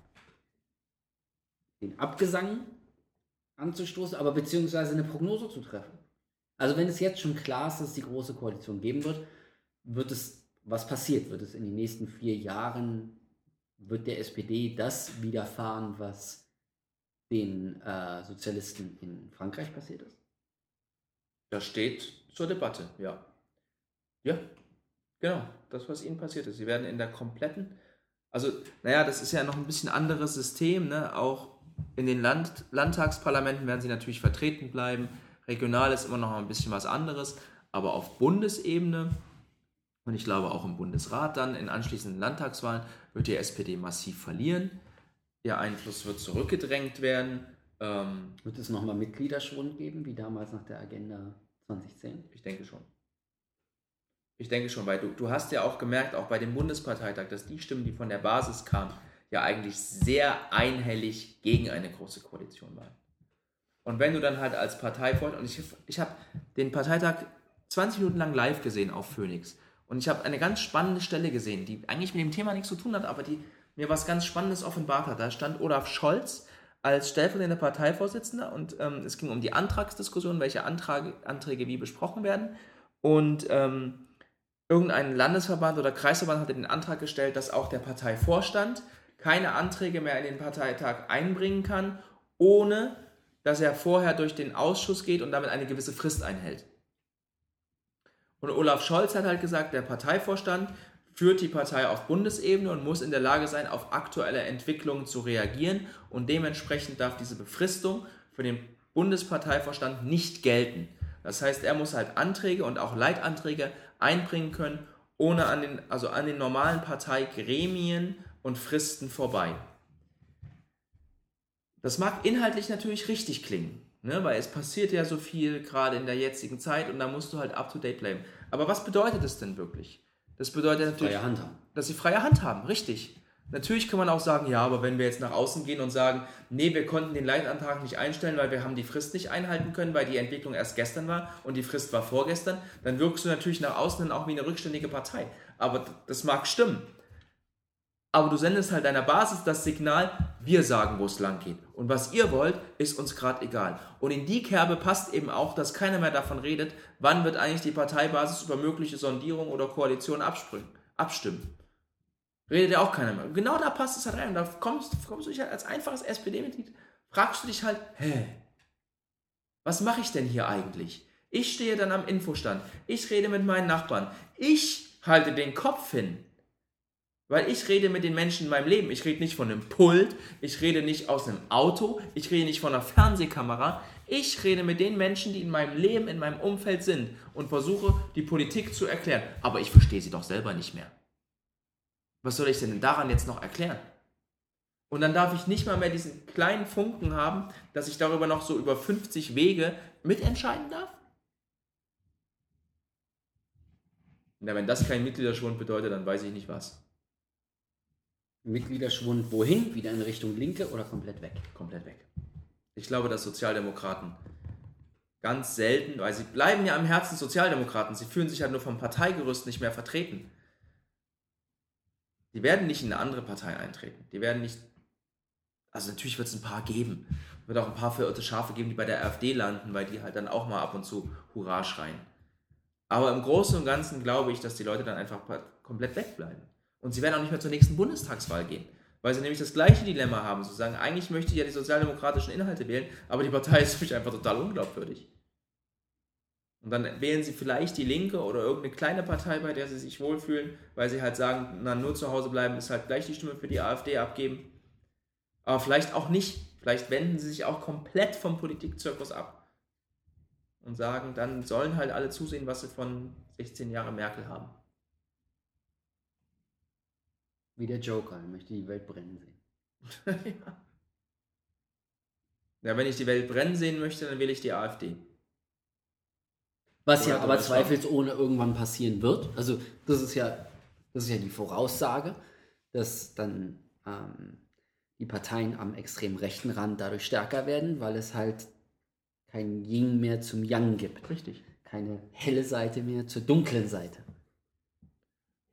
den Abgesang anzustoßen, aber beziehungsweise eine Prognose zu treffen. Also wenn es jetzt schon klar ist, dass es die große Koalition geben wird, wird es, was passiert? Wird es in den nächsten vier Jahren, wird der SPD das widerfahren, was den äh, Sozialisten in Frankreich passiert ist? Das steht zur Debatte, ja. Ja, genau, das, was ihnen passiert ist. Sie werden in der kompletten, also, naja, das ist ja noch ein bisschen anderes System, ne? Auch in den Land Landtagsparlamenten werden sie natürlich vertreten bleiben. Regional ist immer noch ein bisschen was anderes, aber auf Bundesebene und ich glaube auch im Bundesrat dann in anschließenden Landtagswahlen wird die SPD massiv verlieren. Ihr Einfluss wird zurückgedrängt werden. Ähm, wird es nochmal Mitgliederschwund geben, wie damals nach der Agenda 2010? Ich denke schon. Ich denke schon, weil du, du hast ja auch gemerkt, auch bei dem Bundesparteitag, dass die Stimmen, die von der Basis kamen, ja eigentlich sehr einhellig gegen eine große Koalition waren. Und wenn du dann halt als Partei und ich, ich habe den Parteitag 20 Minuten lang live gesehen auf Phoenix. Und ich habe eine ganz spannende Stelle gesehen, die eigentlich mit dem Thema nichts zu tun hat, aber die mir was ganz Spannendes offenbart hat. Da stand Olaf Scholz als stellvertretender Parteivorsitzender und ähm, es ging um die Antragsdiskussion, welche Antrag, Anträge wie besprochen werden. Und ähm, irgendein Landesverband oder Kreisverband hatte den Antrag gestellt, dass auch der Parteivorstand keine Anträge mehr in den Parteitag einbringen kann, ohne dass er vorher durch den Ausschuss geht und damit eine gewisse Frist einhält. Und Olaf Scholz hat halt gesagt, der Parteivorstand führt die Partei auf Bundesebene und muss in der Lage sein, auf aktuelle Entwicklungen zu reagieren und dementsprechend darf diese Befristung für den Bundesparteivorstand nicht gelten. Das heißt, er muss halt Anträge und auch Leitanträge einbringen können, ohne an den, also an den normalen Parteigremien und Fristen vorbei. Das mag inhaltlich natürlich richtig klingen, ne? weil es passiert ja so viel gerade in der jetzigen Zeit und da musst du halt up-to-date bleiben. Aber was bedeutet es denn wirklich? Das bedeutet natürlich, freie Hand haben. dass sie freie Hand haben, richtig. Natürlich kann man auch sagen, ja, aber wenn wir jetzt nach außen gehen und sagen, nee, wir konnten den Leitantrag nicht einstellen, weil wir haben die Frist nicht einhalten können, weil die Entwicklung erst gestern war und die Frist war vorgestern, dann wirkst du natürlich nach außen dann auch wie eine rückständige Partei. Aber das mag stimmen. Aber du sendest halt deiner Basis das Signal, wir sagen, wo es lang geht. Und was ihr wollt, ist uns gerade egal. Und in die Kerbe passt eben auch, dass keiner mehr davon redet, wann wird eigentlich die Parteibasis über mögliche Sondierungen oder Koalitionen abstimmen. Redet ja auch keiner mehr. Genau da passt es halt rein. Und da kommst, kommst du dich halt als einfaches SPD-Mitglied, fragst du dich halt, hä, was mache ich denn hier eigentlich? Ich stehe dann am Infostand. Ich rede mit meinen Nachbarn. Ich halte den Kopf hin. Weil ich rede mit den Menschen in meinem Leben. Ich rede nicht von einem Pult, ich rede nicht aus einem Auto, ich rede nicht von einer Fernsehkamera. Ich rede mit den Menschen, die in meinem Leben, in meinem Umfeld sind und versuche, die Politik zu erklären. Aber ich verstehe sie doch selber nicht mehr. Was soll ich denn daran jetzt noch erklären? Und dann darf ich nicht mal mehr diesen kleinen Funken haben, dass ich darüber noch so über 50 Wege mitentscheiden darf? Na, wenn das kein Mitgliederschwund bedeutet, dann weiß ich nicht was. Mitgliederschwund wohin? Wieder in Richtung Linke oder komplett weg? Komplett weg. Ich glaube, dass Sozialdemokraten ganz selten, weil sie bleiben ja am Herzen Sozialdemokraten, sie fühlen sich halt nur vom Parteigerüst nicht mehr vertreten. Die werden nicht in eine andere Partei eintreten. Die werden nicht. Also natürlich wird es ein paar geben. Wird auch ein paar verirrte Schafe geben, die bei der AfD landen, weil die halt dann auch mal ab und zu Hurra schreien. Aber im Großen und Ganzen glaube ich, dass die Leute dann einfach komplett wegbleiben. Und sie werden auch nicht mehr zur nächsten Bundestagswahl gehen. Weil sie nämlich das gleiche Dilemma haben, zu sagen, eigentlich möchte ich ja die sozialdemokratischen Inhalte wählen, aber die Partei ist für mich einfach total unglaubwürdig. Und dann wählen sie vielleicht die Linke oder irgendeine kleine Partei, bei der sie sich wohlfühlen, weil sie halt sagen, na, nur zu Hause bleiben ist halt gleich die Stimme für die AfD abgeben. Aber vielleicht auch nicht. Vielleicht wenden sie sich auch komplett vom Politikzirkus ab. Und sagen, dann sollen halt alle zusehen, was sie von 16 Jahren Merkel haben. Wie der Joker, er möchte die Welt brennen sehen. ja. ja, wenn ich die Welt brennen sehen möchte, dann wähle ich die AfD. Was Oder ja aber zweifelsohne irgendwann passieren wird. Also das ist ja, das ist ja die Voraussage, dass dann ähm, die Parteien am extrem rechten Rand dadurch stärker werden, weil es halt kein Yin mehr zum Yang gibt. Richtig. Keine helle Seite mehr zur dunklen Seite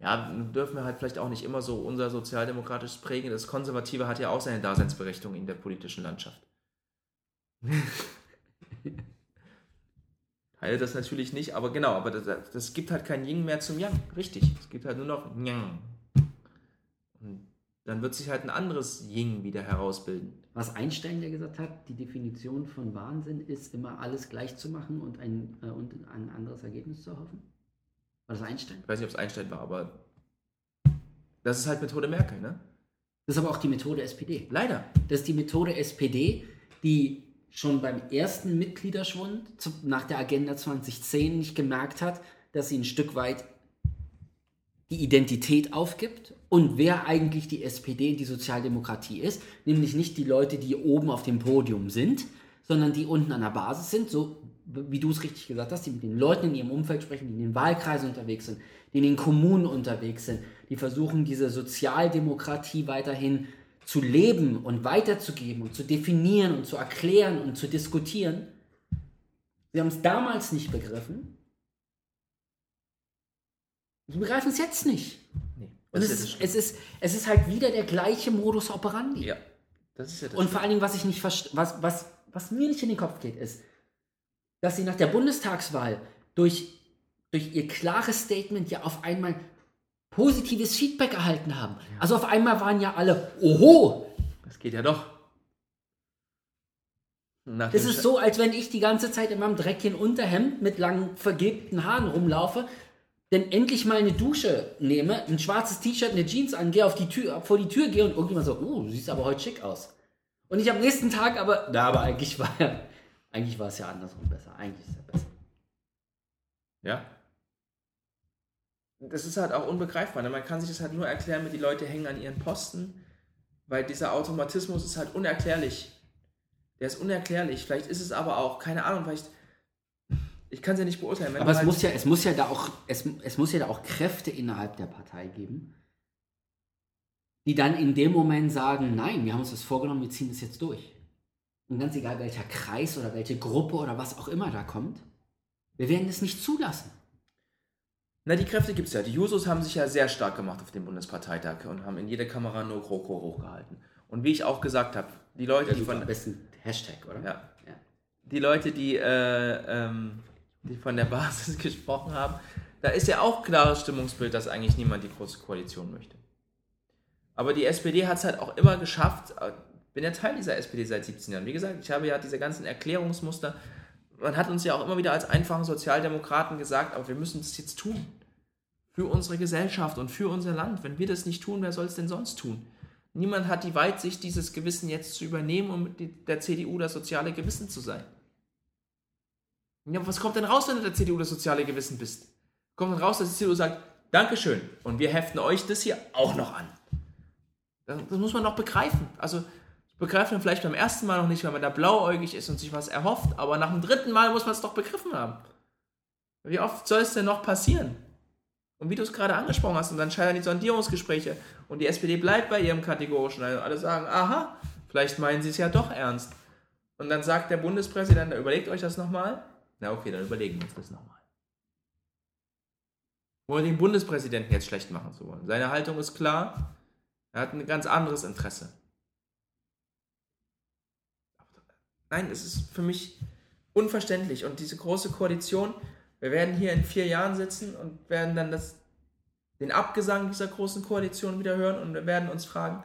ja, dürfen wir halt vielleicht auch nicht immer so unser sozialdemokratisches prägen. Das Konservative hat ja auch seine Daseinsberechtigung in der politischen Landschaft. Teile das natürlich nicht, aber genau, aber das, das gibt halt kein Yin mehr zum Yang. Richtig. Es gibt halt nur noch Yang. Und dann wird sich halt ein anderes Yin wieder herausbilden. Was Einstein ja gesagt hat, die Definition von Wahnsinn ist, immer alles gleich zu machen und ein, äh, und ein anderes Ergebnis zu hoffen? War das Einstein? Ich weiß nicht, ob es Einstein war, aber das ist halt Methode Merkel, ne? Das ist aber auch die Methode SPD. Leider. Das ist die Methode SPD, die schon beim ersten Mitgliederschwund nach der Agenda 2010 nicht gemerkt hat, dass sie ein Stück weit die Identität aufgibt und wer eigentlich die SPD und die Sozialdemokratie ist, nämlich nicht die Leute, die oben auf dem Podium sind, sondern die unten an der Basis sind, so wie du es richtig gesagt hast, die mit den Leuten in ihrem Umfeld sprechen, die in den Wahlkreisen unterwegs sind, die in den Kommunen unterwegs sind, die versuchen, diese Sozialdemokratie weiterhin zu leben und weiterzugeben und zu definieren und zu erklären und zu diskutieren. Sie haben es damals nicht begriffen. Die begreifen es jetzt nicht. Nee, Und es ist es, ist, es ist halt wieder der gleiche Modus operandi. ja, das ist ja das Und vor allen Dingen, was ich nicht was, was, was mir nicht in den Kopf geht, ist, dass sie nach der Bundestagswahl durch, durch ihr klares Statement ja auf einmal positives Feedback erhalten haben. Also auf einmal waren ja alle, oho, Das geht ja doch. Nach das ist Sch- so, als wenn ich die ganze Zeit in meinem dreckigen Unterhemd mit langen vergilbten Haaren rumlaufe, dann endlich mal eine Dusche nehme, ein schwarzes T-Shirt, eine Jeans angehe, auf die Tür, vor die Tür gehe und irgendjemand so, oh, du siehst aber heute schick aus. Und ich am nächsten Tag aber, na, aber eigentlich war ja, eigentlich war es ja andersrum besser. Eigentlich ist es ja besser. Ja. Das ist halt auch unbegreifbar. Ne? Man kann sich das halt nur erklären mit, die Leute hängen an ihren Posten, weil dieser Automatismus ist halt unerklärlich. Der ist unerklärlich. Vielleicht ist es aber auch, keine Ahnung, vielleicht. Ich kann es ja nicht beurteilen. Wenn Aber es halt, muss ja, es muss ja da auch, es, es muss ja da auch Kräfte innerhalb der Partei geben, die dann in dem Moment sagen, nein, wir haben uns das vorgenommen, wir ziehen das jetzt durch. Und ganz egal welcher Kreis oder welche Gruppe oder was auch immer da kommt, wir werden das nicht zulassen. Na, die Kräfte gibt es ja. Die Jusos haben sich ja sehr stark gemacht auf dem Bundesparteitag und haben in jeder Kamera nur GroKo hochgehalten. Und wie ich auch gesagt habe, die Leute, die von, am besten Hashtag, oder? Ja. Ja. die Leute, die, äh, ähm, die von der Basis gesprochen haben, da ist ja auch klares Stimmungsbild, dass eigentlich niemand die große Koalition möchte. Aber die SPD hat es halt auch immer geschafft, äh, bin ja Teil dieser SPD seit 17 Jahren. Wie gesagt, ich habe ja diese ganzen Erklärungsmuster, man hat uns ja auch immer wieder als einfachen Sozialdemokraten gesagt, aber wir müssen das jetzt tun. Für unsere Gesellschaft und für unser Land. Wenn wir das nicht tun, wer soll es denn sonst tun? Niemand hat die Weitsicht, dieses Gewissen jetzt zu übernehmen, um der CDU das soziale Gewissen zu sein. Ja, was kommt denn raus, wenn du der CDU das soziale Gewissen bist? Kommt dann raus, dass die CDU sagt, Dankeschön, und wir heften euch das hier auch noch an. Das, muss man doch begreifen. Also, begreift man vielleicht beim ersten Mal noch nicht, weil man da blauäugig ist und sich was erhofft, aber nach dem dritten Mal muss man es doch begriffen haben. Wie oft soll es denn noch passieren? Und wie du es gerade angesprochen hast, und dann scheitern die Sondierungsgespräche und die SPD bleibt bei ihrem kategorischen, also alle sagen, aha, vielleicht meinen sie es ja doch ernst. Und dann sagt der Bundespräsident, überlegt euch das nochmal. Na okay, dann überlegen wir uns das nochmal. Ohne den Bundespräsidenten jetzt schlecht machen zu wollen. Seine Haltung ist klar, er hat ein ganz anderes Interesse. Nein, es ist für mich unverständlich. Und diese große Koalition, wir werden hier in vier Jahren sitzen und werden dann das, den Abgesang dieser großen Koalition wieder hören und wir werden uns fragen,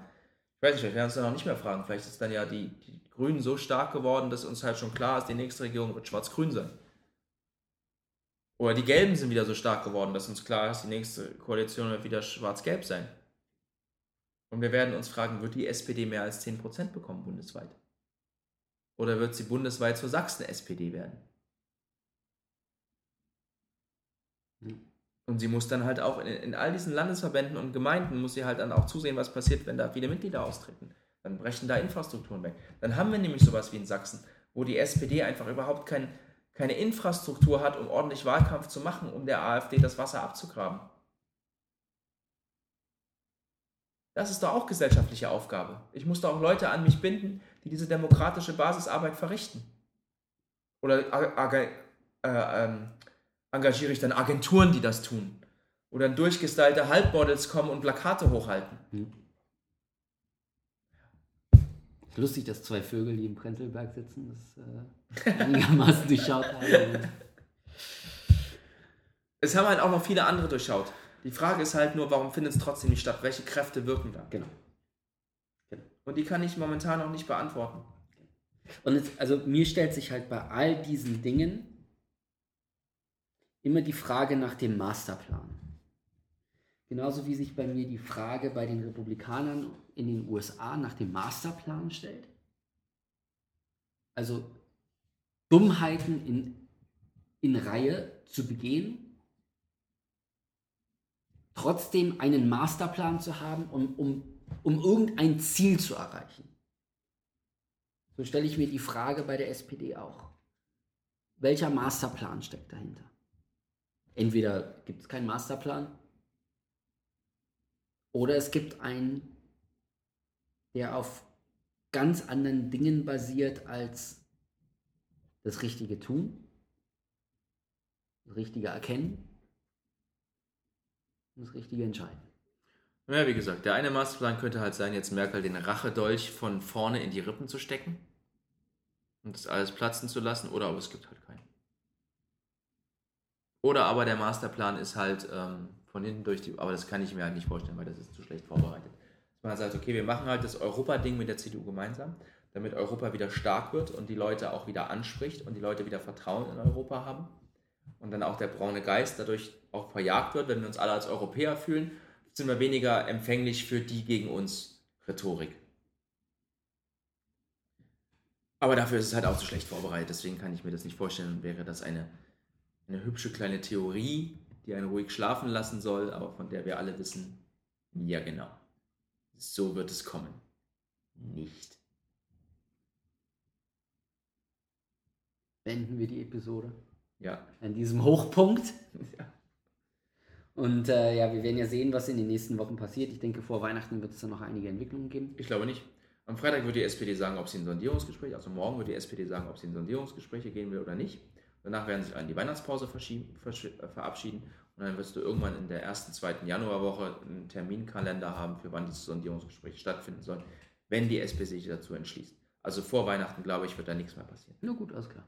ich weiß nicht, vielleicht werden wir uns dann auch nicht mehr fragen, vielleicht ist dann ja die, die Grünen so stark geworden, dass uns halt schon klar ist, die nächste Regierung wird schwarz-grün sein. Oder die Gelben sind wieder so stark geworden, dass uns klar ist, die nächste Koalition wird wieder schwarz-gelb sein. Und wir werden uns fragen, wird die SPD mehr als 10% bekommen bundesweit? Oder wird sie bundesweit zur Sachsen-SPD werden? Und sie muss dann halt auch in, in all diesen Landesverbänden und Gemeinden, muss sie halt dann auch zusehen, was passiert, wenn da viele Mitglieder austreten. Dann brechen da Infrastrukturen weg. Dann haben wir nämlich sowas wie in Sachsen, wo die SPD einfach überhaupt kein, keine Infrastruktur hat, um ordentlich Wahlkampf zu machen, um der AfD das Wasser abzugraben. Das ist doch auch gesellschaftliche Aufgabe. Ich muss da auch Leute an mich binden, die diese demokratische Basisarbeit verrichten. Oder äh, ähm, engagiere ich dann Agenturen, die das tun? Oder durchgestylte Halbmodels kommen und Plakate hochhalten? Lustig, dass zwei Vögel, die im Prenzlberg sitzen, das äh, einigermaßen durchschaut haben. Es haben halt auch noch viele andere durchschaut. Die Frage ist halt nur, warum findet es trotzdem nicht statt? Welche Kräfte wirken da? Genau. Und die kann ich momentan noch nicht beantworten. Und es, also mir stellt sich halt bei all diesen Dingen immer die Frage nach dem Masterplan. Genauso wie sich bei mir die Frage bei den Republikanern in den USA nach dem Masterplan stellt. Also Dummheiten in, in Reihe zu begehen, trotzdem einen Masterplan zu haben, um, um, um irgendein Ziel zu erreichen. So stelle ich mir die Frage bei der SPD auch. Welcher Masterplan steckt dahinter? Entweder gibt es keinen Masterplan oder es gibt einen, der auf ganz anderen Dingen basiert als das richtige Tun, das richtige Erkennen und das Richtige entscheiden. Ja, wie gesagt, der eine Masterplan könnte halt sein, jetzt Merkel den Rachedolch von vorne in die Rippen zu stecken und das alles platzen zu lassen, oder aber es gibt halt keinen. Oder aber der Masterplan ist halt ähm, von hinten durch die, aber das kann ich mir halt nicht vorstellen, weil das ist zu schlecht vorbereitet. Man sagt, okay, wir machen halt das Europa-Ding mit der CDU gemeinsam, damit Europa wieder stark wird und die Leute auch wieder anspricht und die Leute wieder Vertrauen in Europa haben und dann auch der braune Geist dadurch auch verjagt wird, wenn wir uns alle als Europäer fühlen sind wir weniger empfänglich für die gegen uns Rhetorik. Aber dafür ist es halt auch zu schlecht vorbereitet, deswegen kann ich mir das nicht vorstellen. Wäre das eine, eine hübsche kleine Theorie, die einen ruhig schlafen lassen soll, aber von der wir alle wissen, ja genau, so wird es kommen. Nicht. Beenden wir die Episode. Ja. An diesem Hochpunkt. ja. Und äh, ja, wir werden ja sehen, was in den nächsten Wochen passiert. Ich denke, vor Weihnachten wird es dann noch einige Entwicklungen geben. Ich glaube nicht. Am Freitag wird die SPD sagen, ob sie in Sondierungsgespräche, also morgen wird die SPD sagen, ob sie in Sondierungsgespräche gehen will oder nicht. Danach werden sie an die Weihnachtspause äh, verabschieden und dann wirst du irgendwann in der ersten, zweiten Januarwoche einen Terminkalender haben, für wann diese Sondierungsgespräche stattfinden sollen, wenn die SPD sich dazu entschließt. Also vor Weihnachten, glaube ich, wird da nichts mehr passieren. Na gut, alles klar.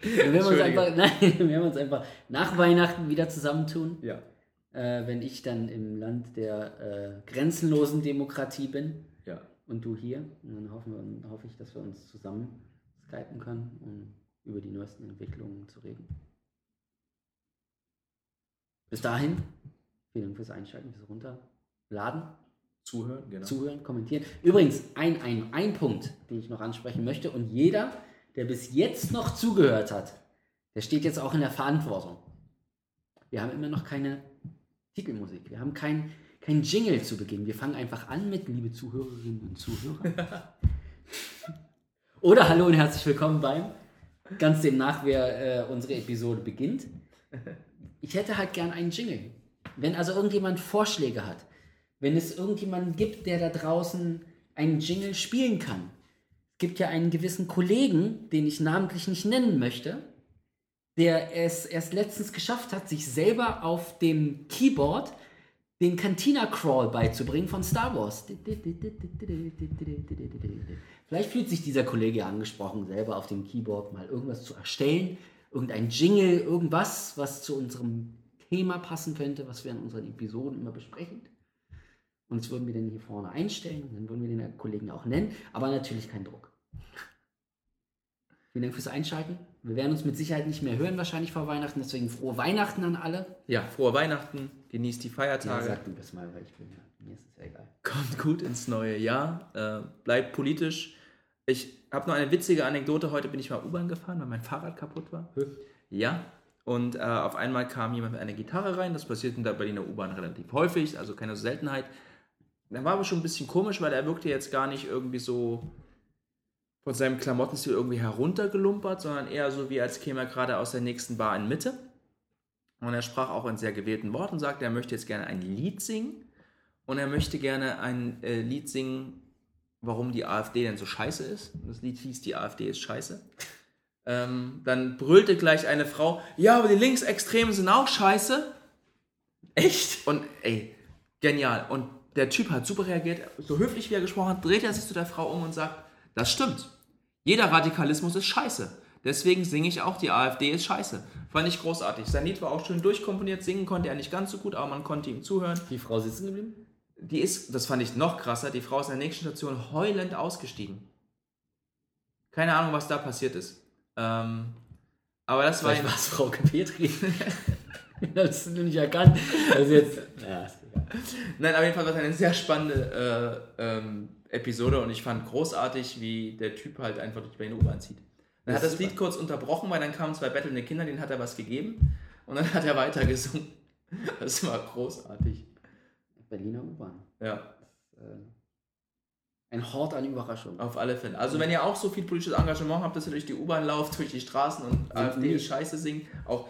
Wir werden, uns einfach, nein, wir werden uns einfach nach Weihnachten wieder zusammentun. Ja. Äh, wenn ich dann im Land der äh, grenzenlosen Demokratie bin. Ja. Und du hier. Und dann hoffen wir, hoffe ich, dass wir uns zusammen skypen können, um über die neuesten Entwicklungen zu reden. Bis dahin, vielen Dank fürs Einschalten, fürs Runterladen. Zuhören, genau. Zuhören, kommentieren. Übrigens, ein, ein, ein Punkt, den ich noch ansprechen möchte. Und jeder, der bis jetzt noch zugehört hat, der steht jetzt auch in der Verantwortung. Wir haben immer noch keine Titelmusik. Wir haben kein, kein Jingle zu Beginn. Wir fangen einfach an mit liebe Zuhörerinnen und Zuhörer. Oder hallo und herzlich willkommen beim ganz demnach, wer äh, unsere Episode beginnt. Ich hätte halt gern einen Jingle. Wenn also irgendjemand Vorschläge hat, wenn es irgendjemanden gibt, der da draußen einen Jingle spielen kann, gibt ja einen gewissen Kollegen, den ich namentlich nicht nennen möchte, der es erst letztens geschafft hat, sich selber auf dem Keyboard den Cantina Crawl beizubringen von Star Wars. Vielleicht fühlt sich dieser Kollege angesprochen, selber auf dem Keyboard mal irgendwas zu erstellen, irgendein Jingle, irgendwas, was zu unserem Thema passen könnte, was wir in unseren Episoden immer besprechen. Und das würden wir dann hier vorne einstellen dann würden wir den Kollegen auch nennen, aber natürlich kein Druck. Vielen Dank fürs Einschalten. Wir werden uns mit Sicherheit nicht mehr hören, wahrscheinlich vor Weihnachten. Deswegen frohe Weihnachten an alle. Ja, frohe Weihnachten. Genießt die Feiertage. Ja, sag du das mal, weil ich bin ja, mir ist es ja egal. Kommt gut ins neue Jahr. Äh, bleibt politisch. Ich habe noch eine witzige Anekdote. Heute bin ich mal U-Bahn gefahren, weil mein Fahrrad kaputt war. Ja. Und äh, auf einmal kam jemand mit einer Gitarre rein. Das passiert in der Berliner U-Bahn relativ häufig, also keine Seltenheit. Der war aber schon ein bisschen komisch, weil er wirkte jetzt gar nicht irgendwie so von seinem Klamottenstil irgendwie heruntergelumpert, sondern eher so wie als käme er gerade aus der nächsten Bar in Mitte. Und er sprach auch in sehr gewählten Worten und sagte, er möchte jetzt gerne ein Lied singen. Und er möchte gerne ein äh, Lied singen, warum die AfD denn so scheiße ist. Das Lied hieß, die AfD ist scheiße. Ähm, dann brüllte gleich eine Frau, ja, aber die Linksextremen sind auch scheiße. Echt? Und ey, genial. Und der Typ hat super reagiert, so höflich wie er gesprochen hat, dreht er sich zu der Frau um und sagt, das stimmt. Jeder Radikalismus ist scheiße. Deswegen singe ich auch, die AfD ist scheiße. Fand ich großartig. Sein Lied war auch schön durchkomponiert. Singen konnte er nicht ganz so gut, aber man konnte ihm zuhören. Die Frau sitzen geblieben? Die ist, das fand ich noch krasser, die Frau ist in der nächsten Station heulend ausgestiegen. Keine Ahnung, was da passiert ist. Ähm, aber das Vielleicht war. war es Frau Petri. das hast du nicht erkannt. Also jetzt. Ja, ist egal. Nein, auf jeden Fall war es eine sehr spannende äh, ähm, Episode und ich fand großartig, wie der Typ halt einfach durch die Berliner U-Bahn zieht. Dann hat Das Lied kurz unterbrochen, weil dann kamen zwei bettelnde Kinder, denen hat er was gegeben und dann hat er weiter gesungen. Das war großartig. Berliner U-Bahn. Ja, Äh, Ein Hort an Überraschungen. auf alle Fälle. Also wenn ihr auch so viel politisches Engagement habt, dass ihr durch die U-Bahn lauft, durch die Straßen und AfD. Scheiße singt, auch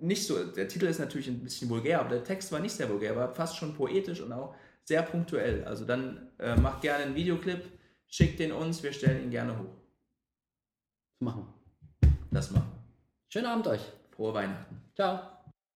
nicht so, der Titel ist natürlich ein bisschen vulgär, aber der Text war nicht sehr vulgär, war fast schon poetisch und auch sehr punktuell. Also dann äh, macht gerne einen Videoclip, schickt den uns, wir stellen ihn gerne hoch. Das machen wir. Das machen. Schönen Abend euch. Frohe Weihnachten. Ciao.